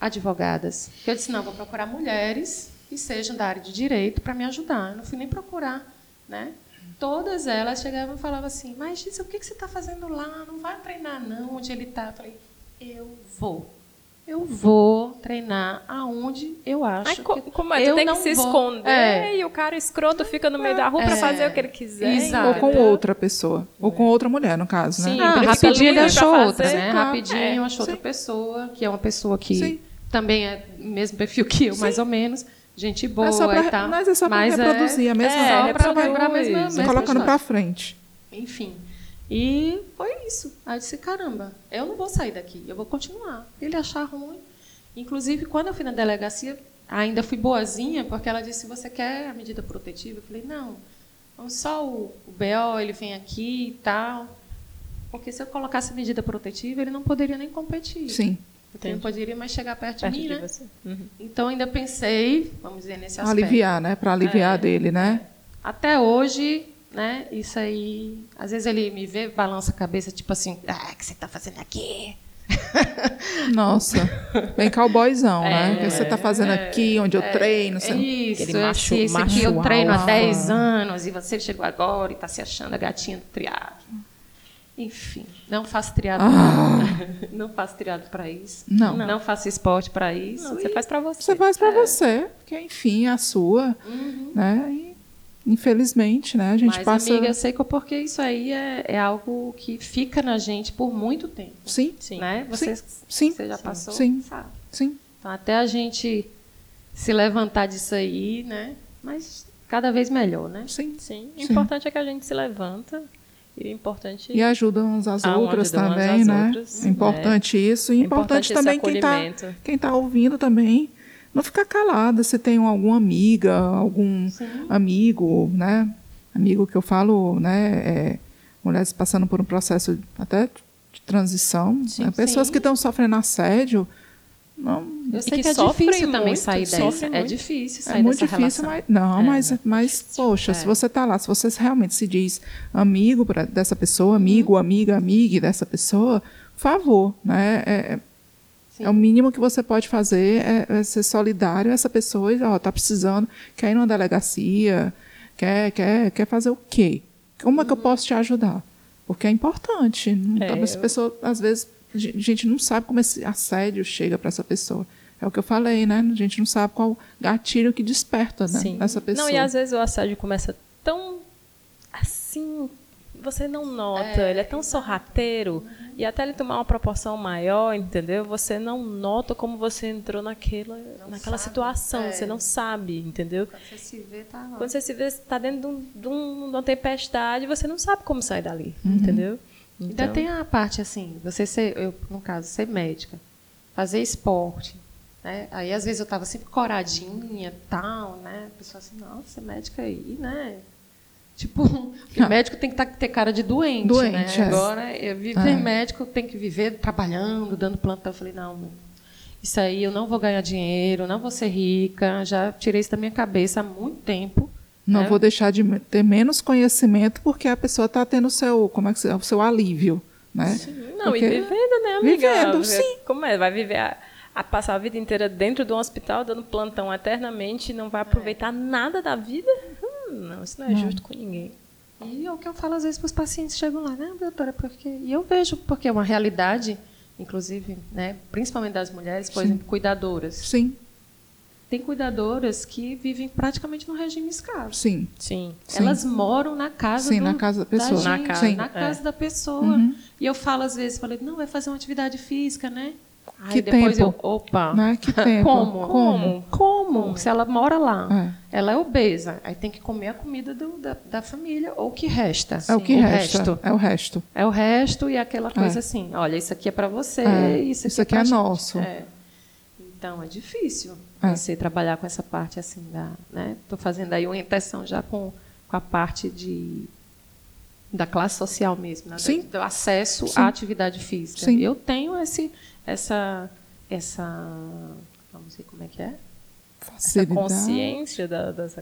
advogadas, que eu disse, não, vou procurar mulheres que sejam da área de direito para me ajudar. Eu não fui nem procurar, né? Todas elas chegavam e falavam assim, mas Giza, o que você está fazendo lá? Não vai treinar não, onde ele está. Eu falei, eu vou. Eu vou treinar aonde eu acho. Aí, co- que como é? Tu eu tem que se vou. esconder É. e o cara escroto fica no meio da rua pra É. fazer o que ele quiser. Exato. Ou com outra pessoa. Ou com outra mulher, no caso, Sim. né? Ah, rapidinho ele achou outra, fazer, né? claro. Rapidinho É, achou outra sim. pessoa, que é uma pessoa que Sim. também é o mesmo perfil que eu, mais ou menos. Gente boa É só pra- e tal. mas é só pra Mas reproduzir a mesma é, coisa. pra Só vai lembrar a mesma, mesma colocando pra frente. Enfim. E foi isso. Aí eu disse, caramba, eu não vou sair daqui, eu vou continuar. Ele achar ruim. Inclusive, quando eu fui na delegacia, ainda fui boazinha, porque ela disse, você quer a medida protetiva? Eu falei, não, vamos só o, o BO, ele vem aqui e tal. Porque se eu colocasse medida protetiva, ele não poderia nem competir. Sim. Porque não poderia mais chegar perto, Perto de mim, de né? você. Uhum. Então ainda pensei, vamos dizer, nesse aspecto. Aliviar, né? Para aliviar É. dele, né? Até hoje, né? Isso aí. Às vezes ele me vê, balança a cabeça, tipo assim, ah, o que você está fazendo aqui? Nossa, bem cowboyzão, né? O que É, você está fazendo aqui, onde eu treino? É Você... isso, Aquele macho- esse, esse aqui eu treino há alfa. 10 anos e você chegou agora e está se achando a gatinha do triado. Enfim, não faço triado. Não faço triado para isso. Ah. Não. Não faço esporte para isso. Não, você faz pra você. Você faz para você, porque enfim, é a sua, né? E, infelizmente, né? A gente Mas, passa. amiga, eu sei que porque isso aí é, é algo que fica na gente por muito tempo. Sim, Sim. Né? Você, sim, você já passou, Sim. sabe? sim. Então, até a gente se levantar disso aí, né? Mas cada vez melhor, né? sim. Sim. O Sim. importante é que a gente se levanta. E o importante E ajuda umas às Ah, outras também, às né? outras, É importante isso. E É importante, importante também quem está quem tá ouvindo também não ficar calada. Se tem alguma amiga, algum Sim. amigo, né? Amigo que eu falo, né? é, mulheres passando por um processo até de transição. Sim, né? Pessoas sim. que estão sofrendo assédio. Não, Eu sei que que, é difícil também muito, sair dessa. É difícil sair é muito dessa difícil, relação. mas não, É, mas, é mas poxa, se É. você está lá, se você realmente se diz amigo pra, dessa pessoa, amigo, amiga, amiga dessa pessoa, favor, né? É, Sim. é o mínimo que você pode fazer é, é ser solidário a essa pessoa e ó, tá precisando, quer ir numa delegacia, quer, quer, quer fazer o quê? Como é que eu posso te ajudar? Porque é importante. Então, É, essa eu- pessoa, às vezes, a gente não sabe como esse assédio chega para essa pessoa. É o que eu falei, né? A gente não sabe qual gatilho que desperta né, Sim. nessa pessoa. Não, e às vezes o assédio começa tão assim, você não nota, ele é tão sorrateiro, e até ele tomar uma proporção maior, entendeu? Você não nota como você entrou naquela, naquela sabe. situação, É. você não sabe, entendeu? Quando você se vê, tá lá. Quando você se vê, está dentro de, um- de um- de uma tempestade, você não sabe como sair dali, Uhum. entendeu? Ainda tem a parte assim, você ser, eu, no caso, ser médica, fazer esporte. Né? Aí às vezes eu estava sempre coradinha tal, né? A pessoa assim, nossa, médica aí, né? Tipo, o médico tem que tá- ter cara de doente, Doente, né? é. Agora, eu viver É. médico tem que viver trabalhando, dando plantão. Eu falei, não, isso aí eu não vou ganhar dinheiro, não vou ser rica, já tirei isso da minha cabeça há muito tempo. Não né? vou deixar de ter menos conhecimento porque a pessoa está tendo o seu, como é que se- o seu alívio, né? Não, Porque- e vivendo, né, amiga? Vivendo, sim. Como é? Vai viver a, a passar a vida inteira dentro de um hospital, dando plantão eternamente, e não vai aproveitar nada da vida? Hum, não, isso não é justo com ninguém. E é o que eu falo às vezes para os pacientes chegam lá, né, doutora, porque e eu vejo porque é uma realidade, inclusive, né, principalmente das mulheres, por Sim. exemplo, cuidadoras. Sim, Tem cuidadoras que vivem praticamente no regime escravo. sim. Sim. Sim. Elas moram na casa Sim, do- na casa da pessoa. gente, Na casa, Sim. na é. casa da pessoa. Uhum. E eu falo às vezes, falei, não, vai fazer uma atividade física, né? Aí Que depois tempo? eu, opa, Né? Que tempo? Como? Como? Como? Se ela mora lá, É. ela é obesa, aí tem que comer a comida do- da, da família, ou o que resta. É o que o resta. resto. É o resto. É o resto e aquela coisa É. assim, olha, isso aqui é para você, É, isso aqui isso é, aqui pra é gente. nosso. É. Então é difícil É. você trabalhar com essa parte assim da, né? Tô fazendo aí uma intenção já com, com a parte de da classe social mesmo, né? Sim. do, acesso Sim. à atividade física. Sim. Eu tenho esse essa essa vamos ver como é que é? Essa Facilidade. consciência da, das.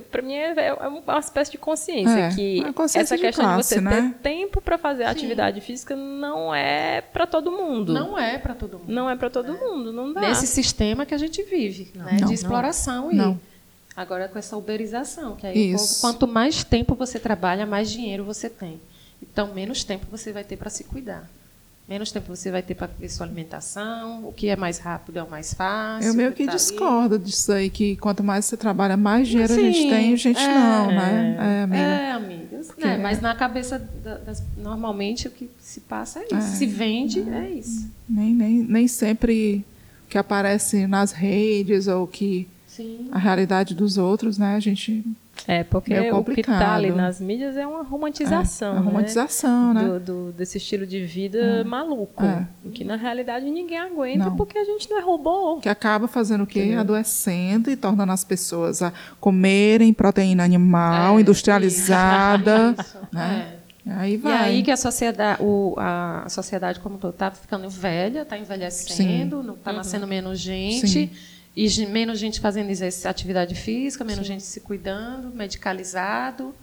Para mim é, é uma espécie de consciência É, que uma consciência essa de questão classe, de você né? ter tempo para fazer Sim. atividade física não é para todo mundo. Não é para todo mundo. Não é para todo mundo, não dá. Nesse sistema que a gente vive, né? Não. de exploração e Não. agora com essa uberização, que aí Isso. quanto mais tempo você trabalha, mais dinheiro você tem. Então menos tempo você vai ter para se cuidar. Menos tempo você vai ter para ver sua alimentação, o que é mais rápido é o mais fácil. Eu meio que tá ali. discordo disso aí, que quanto mais você trabalha, mais dinheiro a Sim, gente tem, a gente é, não, né? É, amiga. É, amigas. Né, Mas na cabeça da- das, normalmente o que se passa é isso. É. Se vende, é isso. Nem, nem, nem sempre o que aparece nas redes ou que Sim. a realidade dos outros, né? A gente É, porque o que está ali nas mídias é uma romantização. É, a romantização, né? né? Do, do- desse estilo de vida maluco. É. Que na realidade ninguém aguenta Não. porque a gente não é robô. que acaba fazendo o quê? Adoecendo e tornando as pessoas a comerem proteína animal É, industrializada, isso, né? é. Aí E vai. aí que a sociedade, o, a sociedade como todo está ficando velha, está envelhecendo, não está nascendo menos gente, Sim. E menos gente fazendo exercício, atividade física, menos gente se cuidando, medicalizado,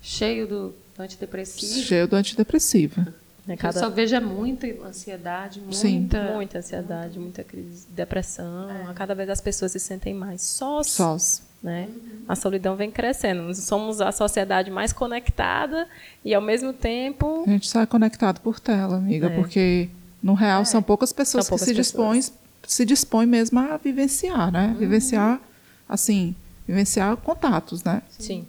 cheio do, do antidepressivo. Cheio do antidepressivo. É Eu cada só vejo é muita ansiedade, muita. Sim. muita ansiedade, muita crise, depressão. A cada vez as pessoas se sentem mais sós. Sós. Né? A solidão vem crescendo. Nós somos a sociedade mais conectada e, ao mesmo tempo, A gente sai conectado por tela, amiga, É. porque no real são poucas pessoas São poucas que se dispõem, se dispõem mesmo a vivenciar, né? Vivenciar, assim, vivenciar contatos, né? sim.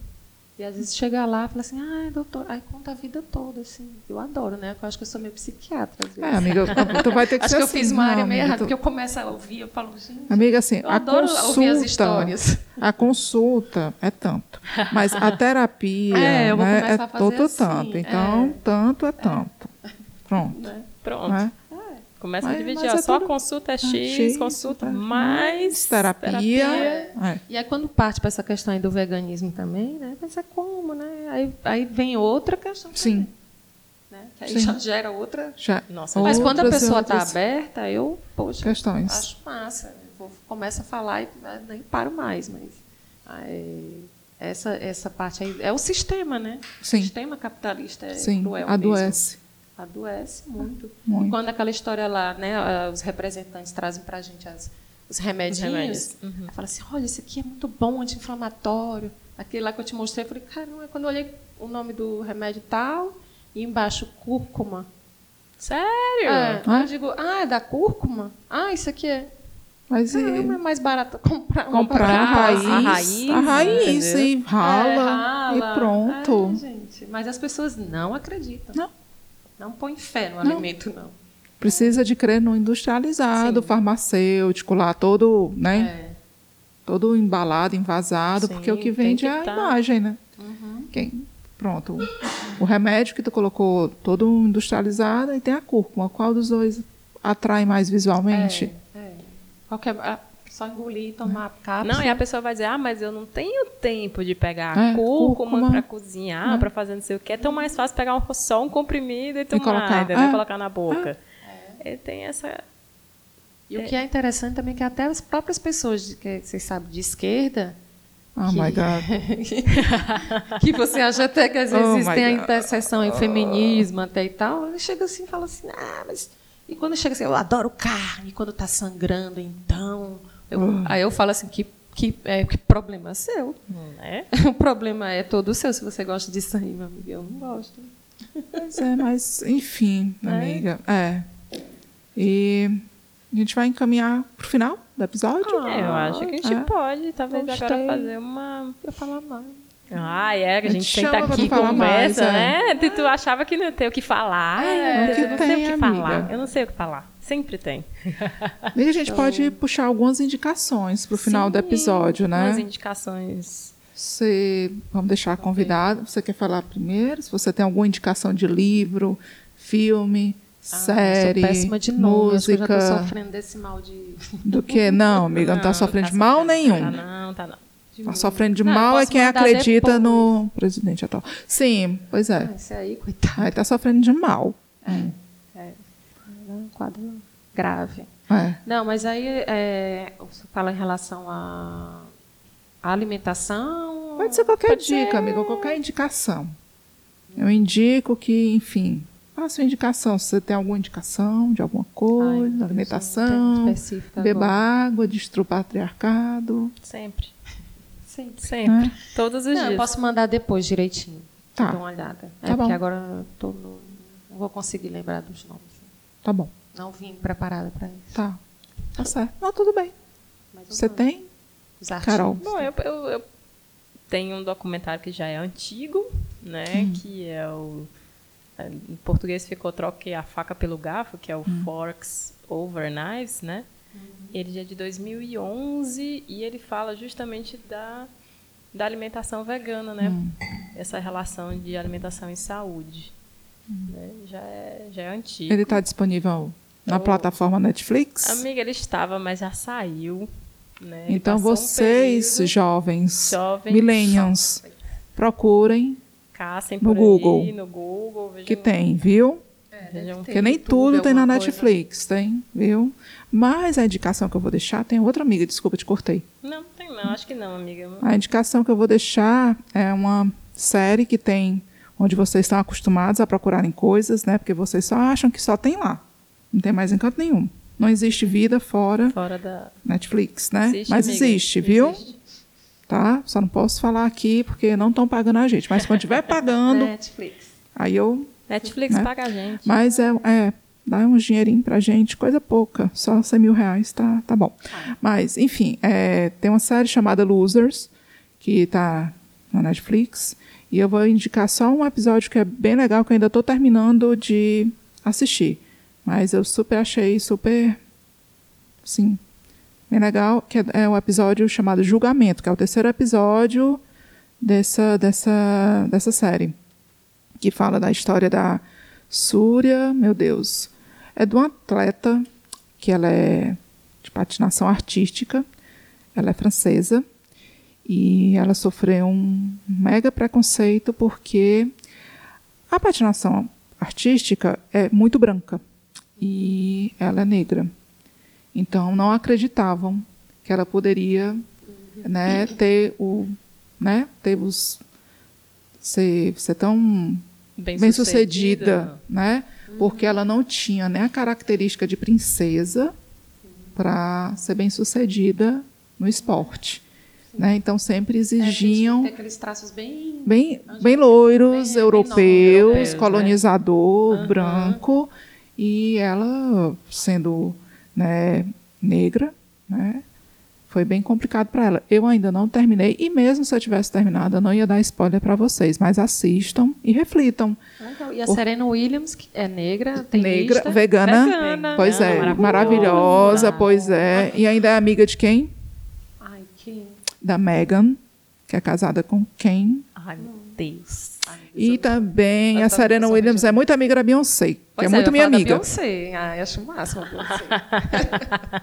E às vezes chega lá e fala assim, ah, doutor, aí conta a vida toda, assim. Eu adoro, né? Eu acho que eu sou meio psiquiatra. Às vezes. É, amiga, tu vai ter que acho ser que eu assim. fiz uma área meio errada, tu- porque eu começo a ouvir, eu falo, gente, Amiga, assim, eu a adoro consulta, ouvir as histórias. a consulta é tanto, mas a terapia É, eu vou né, começar é a fazer todo assim, tanto. Então, é. tanto é tanto. Pronto. Né? Pronto. Né? Começa Mas- a dividir. ó, é só tudo- consulta é X, X, consulta é. mais terapia. É. E aí quando parte para essa questão aí do veganismo também, né? Mas é como, né? Aí, aí vem outra questão Sim. também, né? Que aí Sim. já gera outra... Já, Nossa, Mas quando a pessoa está outras aberta, eu, poxa, Questões. acho massa. Vou- começo a falar e né, nem paro mais, mas aí, essa, essa parte aí é o sistema, né? Sim. O sistema capitalista é Sim, cruel adoece. mesmo. Adoece muito. Muito. E quando aquela história lá, né, ah, os representantes trazem pra gente as, os remedinhos, remédios, uhum. fala assim, olha, esse aqui é muito bom, anti-inflamatório. Aquele lá que eu te mostrei, eu falei, caramba, quando eu olhei o nome do remédio tal, e embaixo cúrcuma. Sério? É, Ah. Eu digo, ah, é da cúrcuma? Ah, isso aqui é. Mas Caramba, é mais barato comprar comprar a raiz, a raiz, a raiz entendeu? e rala, É, rala. e pronto. É, gente. Mas as pessoas não acreditam. Não. Não põem fé no Não. alimento, não. Precisa de crer no industrializado, Sim. farmacêutico lá, todo, né? É. Todo embalado, envasado, Sim, porque o que vende que é a tá. imagem, né? Uhum. Quem, pronto. O remédio que tu colocou todo industrializado e tem a cúrcuma. Qual dos dois atrai mais visualmente? É, é. Qualquer, só engolir e tomar a cápsula. Não, e a pessoa vai dizer, ah, mas eu não tenho tempo de pegar É, a cúrcuma cúrcuma. para cozinhar, É. para fazer não sei o que. É tão mais fácil pegar um, só um comprimido e tomar, colocar, entendeu? é. Colocar na boca. É, tem essa... E o que é interessante também é que até as próprias pessoas, de, que vocês sabem, de esquerda, Oh que, my God. que você acha até que às vezes Oh tem a interseção em feminismo até e tal, ele chega assim e fala assim, ah, mas... E quando chega assim, eu adoro carne, quando está sangrando, então... Eu- Oh. Aí eu falo assim, que, que, é, que problema seu? Né? O problema é todo seu, se você gosta de sangue, meu amigo. Eu não gosto. Pois é, mas enfim, amiga. É. E a gente vai encaminhar pro final do episódio? É, eu acho que a gente É. pode, talvez Gostei. agora fazer uma... Eu falar mais. Ah, é, que a gente senta pra aqui e tu conversa, mais, né? E tu achava que não ia ter o que falar. É, Ai, meu Deus, o que eu não sei tem, o que amiga. falar. Eu não sei o que falar. Sempre tem. E a gente pode puxar algumas indicações pro final do Sim, episódio, Umas né? indicações. Você, vamos deixar convidado. Você quer falar primeiro? Se você tem alguma indicação de livro, filme, série, Ah, eu sou péssima de novo. Acho que eu já tô música, sofrendo desse mal de. do que? Não, amiga, não tá sofrendo de mal nenhum. Tá não, tá não. de Tá sofrendo de Não, mal é quem acredita depois. no presidente atual. Sim, pois é. Ah, Esse aí, coitado. Aí tá sofrendo de mal. É um quadro grave. É. Não, mas aí é, você fala em relação à alimentação. Pode ser qualquer Pode dica, ser. amiga, qualquer indicação. Eu indico que, enfim, faça uma indicação. Se você tem alguma indicação de alguma Ai, coisa, eu alimentação, beba agora. água, destrua o patriarcado. Sempre. Sim. Sempre. É. Todos os Não, eu dias. posso mandar depois direitinho. Tá. Dar uma olhada. É Tá bom. porque agora eu tô no- não vou conseguir lembrar dos nomes. Tá bom, Não vim preparada para isso. tá. Tá certo. Não, tudo bem. Você tem? Os artigos. Carol? Bom, eu, eu, eu tenho um documentário que já é antigo, né? Que é o. é, Em português ficou Troque a Faca pelo Garfo, que é o Forks Over Knives, né? Ele é de 2011 e ele fala justamente da, da alimentação vegana, né? Essa relação de alimentação e saúde. Né? Já, é, já é antigo. Ele está disponível na Oh. plataforma Netflix? Amiga, ele estava, mas já saiu. Né? Então um vocês, período- jovens, Jovens, millennials, procurem caçem No por Google. aí, no Google. Que tem, viu? Tem Porque nem YouTube, tudo tem na alguma coisa. Netflix, tem, viu? Mas a indicação que eu vou deixar, tem outra amiga, desculpa, te cortei. Não, tem não, acho que não, amiga. A indicação que eu vou deixar é uma série que tem onde vocês estão acostumados a procurarem coisas, né? Porque vocês só acham que só tem lá. Não tem mais encanto nenhum. Não existe vida fora Fora da. Netflix, né? Existe, Mas amiga, existe, viu? existe. Tá? Só não posso falar aqui porque não estão pagando a gente. Mas quando estiver pagando, Netflix. aí eu. Netflix Né? paga a gente. Mas é, é dá uns dinheirinho pra gente, coisa pouca. Só 100 mil reais, tá, tá bom. Mas, enfim, é, tem uma série chamada Losers, que tá na Netflix. E eu vou indicar só um episódio que é bem legal, que eu ainda estou terminando de assistir. Mas eu super achei, super. Sim. Bem legal, que é, é um episódio chamado Julgamento, que é o terceiro episódio dessa, dessa, dessa série. Que fala da história da Súria, meu Deus. É de uma atleta que ela é de patinação artística. Ela é francesa. E ela sofreu um mega preconceito porque a patinação artística é muito branca e ela é negra. Então não acreditavam que ela poderia, né, ter o, né, ter os ser, ser tão Bem, bem sucedida, né? Porque ela não tinha nem a característica de princesa para ser bem sucedida no esporte, né? Então sempre exigiam Tem aqueles traços bem. bem, bem loiros, Bem- bem europeus, europeus, né? colonizador, Aham. branco, e ela sendo né, negra, né, foi bem complicado para ela. Eu ainda não terminei, e mesmo se eu tivesse terminado, eu não ia dar spoiler para vocês, mas assistam e reflitam. Legal. E a Serena Williams, que é negra, tem Negra, vegana, Vegana. pois é, Vegana, maravilhosa, pois é, e ainda é amiga de quem? Da Megan, que é casada com quem? Ai, meu Deus. E também a Serena Williams é muito amiga da Beyoncé, que Pois é muito minha amiga. Beyoncé. Ai, acho o máximo a Beyoncé.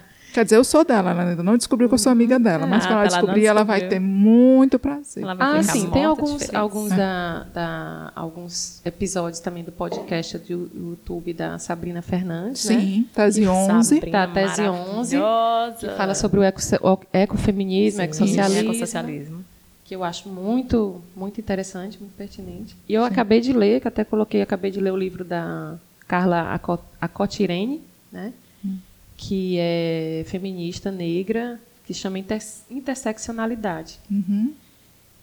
Quer dizer, eu sou dela, ela ainda não descobriu que eu sou amiga dela, mas Ah, quando ela ela descobrir, ela vai ter muito prazer. Ela vai Ah, sim, tem alguns, alguns, da, da- alguns episódios também do podcast do YouTube da Sabrina Fernandes, né? Sim, Tese 11. Sabrina Da tese 11, maravilhosa. Que fala sobre o eco, o ecofeminismo, Sim, ecossocialismo. ecossocialismo. que eu acho muito, muito interessante, muito pertinente. E eu acabei de ler, que até coloquei, acabei de ler o livro da Carla Aco- Acotirene, né? Que é feminista negra, que chama inter interseccionalidade. Uhum.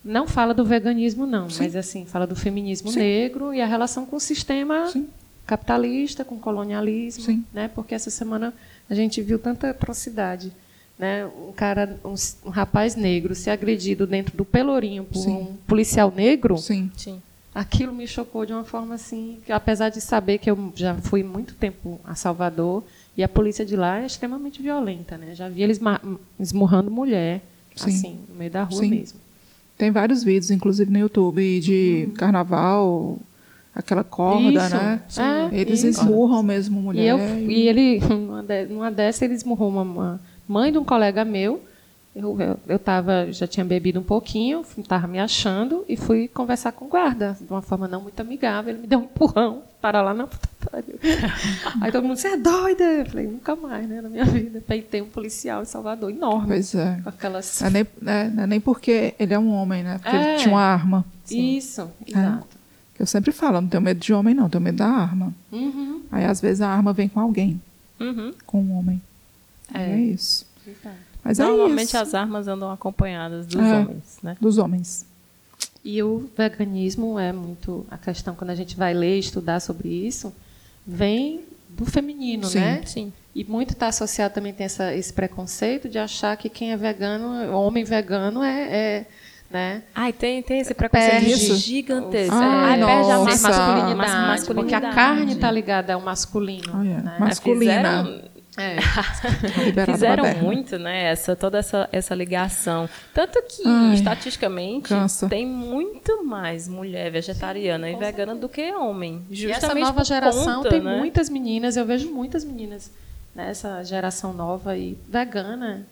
Não fala do veganismo, não, Sim. mas assim, fala do feminismo Sim. negro e a relação com o sistema Sim. capitalista, com o colonialismo, Sim. né? Porque essa semana a gente viu tanta atrocidade, né? Um cara, um, um rapaz negro ser agredido dentro do Pelourinho por Sim. um policial negro, Sim. Sim. aquilo me chocou de uma forma assim, que apesar de saber que eu já fui muito tempo a Salvador e a polícia de lá é extremamente violenta, né? Já vi eles esmurrando mulher, Sim. assim, no meio da rua Sim. mesmo. Tem vários vídeos, inclusive no YouTube, de carnaval, aquela corda, Isso. né? É, Eles isso. esmurram mesmo mulher. E, eu, e ele, numa, de, numa dessa, ele esmurrou uma, uma mãe de um colega meu. Eu, eu, eu tava, já tinha bebido um pouquinho, estava me achando e fui conversar com o guarda, de uma forma não muito amigável. Ele me deu um empurrão, para lá na puta pariu. Aí todo mundo, você é doida? Eu falei, nunca mais, né, na minha vida. Peitei um policial em Salvador, enorme, Pois é. com aquelas... Não é, nem, é, não é nem porque ele é um homem, né? Porque É. ele tinha uma arma. Isso, exato. Que eu sempre falo, não tenho medo de homem, não, tenho medo da arma. Uhum, Aí, às vezes, a arma vem com alguém, Uhum. com um homem. É. É, isso. exato. Mas é Normalmente as armas andam acompanhadas dos É. homens, né? Dos homens. E o veganismo é muito a questão quando a gente vai ler, estudar sobre isso, vem do feminino, Sim. né? Sim. E muito está associado também tem essa, esse preconceito de achar que quem é vegano, homem vegano é, é né? Ai, tem, tem esse preconceito Perde. gigantesco. Ai, Ai, perde a masculinidade. masculinidade, porque a carne está ligada ao masculino. Ah, é. né? Mas- masculina. Fizeram, É. Fizeram muito, né? Essa, toda essa, essa ligação. Tanto que, Ai, estatisticamente, cansa. tem muito mais mulher vegetariana e vegana do que homem. E Justamente essa nova por geração conta, tem né? muitas meninas, eu vejo muitas meninas nessa geração nova e vegana.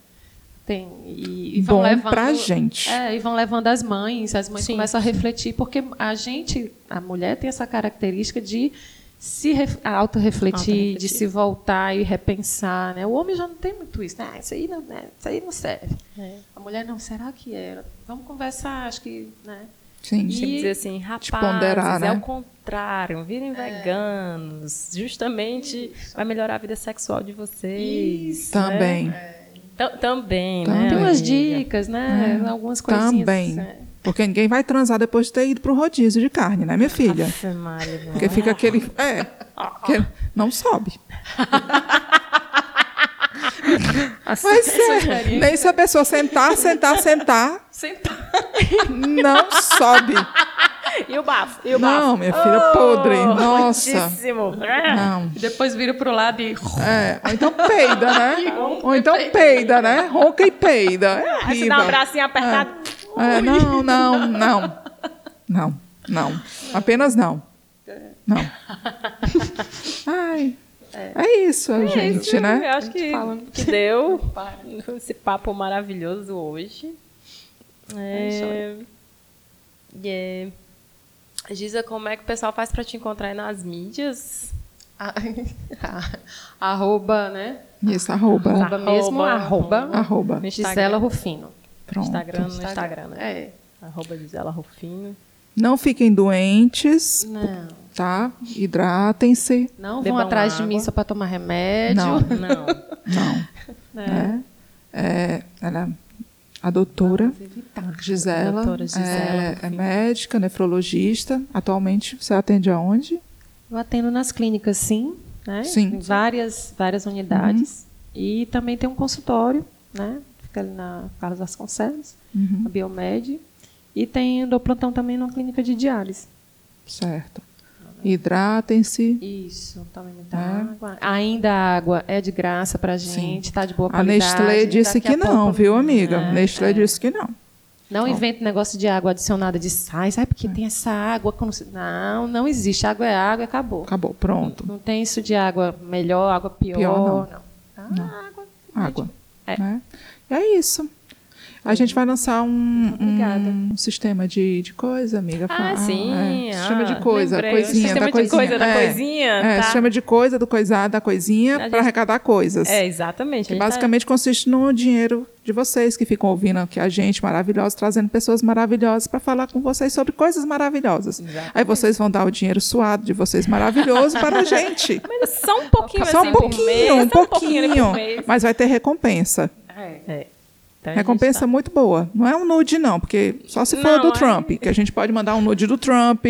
Tem. E, e vão Bom levando, pra gente. É, e vão levando as mães, as mães Sim, começam a refletir, porque a gente, a mulher tem essa característica de se ref, autorrefletir, Autorrefletir. de se voltar e repensar. Né? O homem já não tem muito isso. Né? Ah, isso, aí não, né? isso aí não serve. É. A mulher, não, será que era? Vamos conversar, acho que. Né? Sim. E- dizer assim, rapazes, ponderar, né? é o contrário, virem veganos. Justamente vai melhorar a vida sexual de vocês. Também. né? Tam- Também, Também. né? Tem umas amiga? dicas, né? Algumas coisinhas. Também. né? Porque ninguém vai transar depois de ter ido pro rodízio de carne, né, minha filha? Maria, Porque fica aquele. É. que não sobe. Assim, Mas é. Nem se a pessoa sentar, sentar, sentar, Sentar. não sobe. E o bafo? E o bafo? Não, minha filha, podre. Nossa. Muitíssimo. Não. E depois vira pro lado e. É, ou então peida, né? Ou então peida, né? Ronca e peida. É Aí você dá um bracinho apertado. É, não, não, não. Não, não. Apenas não. Não. Ai. É isso, gente, Eu né? acho que, que deu esse papo maravilhoso hoje. É... e é... Giza, como é que o pessoal faz pra te encontrar aí nas mídias? arroba, né? Isso, arroba. Arroba mesmo, Arroba. arroba. Arroba. Gisela Rufino. Pronto. Instagram, no Instagram, né? É. Arroba Gisela Rufino. Não fiquem doentes, Não. Tá? Hidratem-se. Não vão atrás de água. mim só para tomar remédio. Não. Não. Não. né? É, é, ela, a doutora. Gisela, Doutora Gisela é, é médica, nefrologista. Atualmente você atende aonde? Eu atendo nas clínicas, sim. Né? Sim. Em várias, várias unidades. E também tem um consultório, né? Fica ali na Carlos Vasconcelos, Uhum. a Biomed. E tem dou plantão também numa clínica de diálise. Certo. Hidratem-se. Isso, tome muita É. água. Ainda a água é de graça pra gente, tá de boa A qualidade. Nestlé disse que não, pouco- viu, amiga? É, Nestlé é. disse que não. Não invente negócio de água adicionada de sais. Ah, porque tem essa água. Não, não existe. Água é água e acabou. Acabou, pronto. Não tem isso de água melhor, água pior. Pior, não. Ah, Não. água. Água. É. Né? E é isso. A gente vai lançar um, Obrigada. um sistema de, de coisa, amiga. Ah, Fa- sim. é, sistema de ah, coisa, lembrei. coisinha, sistema da de coisinha. coisa da é, coisinha, É, tá? sistema de coisa, do coisar, da coisinha, para gente- arrecadar coisas. É, exatamente. Que tá- basicamente consiste no dinheiro de vocês que ficam ouvindo aqui a gente, maravilhosos, trazendo pessoas maravilhosas para falar com vocês sobre coisas maravilhosas. Aí vocês vão dar o dinheiro suado de vocês maravilhoso para a gente. Mas só um pouquinho Só assim um pouquinho, um só pouquinho. por mês. Mas vai ter recompensa. É. Então, Recompensa tá- muito boa. Não é um nude, não, porque só se for Não, do é- Trump, que a gente pode mandar um nude do Trump,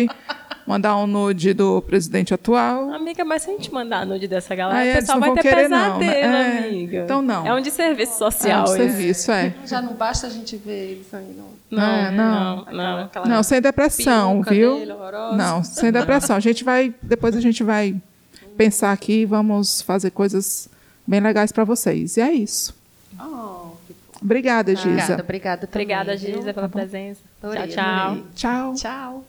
mandar um nude do presidente atual. Amiga, mas se a gente mandar nude dessa galera, Ah, é, o pessoal vai não ter querer, não, pesadelo, né? É, amiga. então não. É um de serviço É social um isso. serviço, é. Já não basta a gente ver eles aí, não. Não, É, não. não, não. Aquela Não, sem depressão, viu? dele. Não, sem depressão. A gente vai, depois a gente vai pensar aqui e vamos fazer coisas bem legais para vocês. E é isso. Oh, Obrigada, Obrigada, Giza. obrigada também. Obrigada, viu? Giza, pela presença. Adorei, tchau, tchau. adorei. Tchau. Tchau.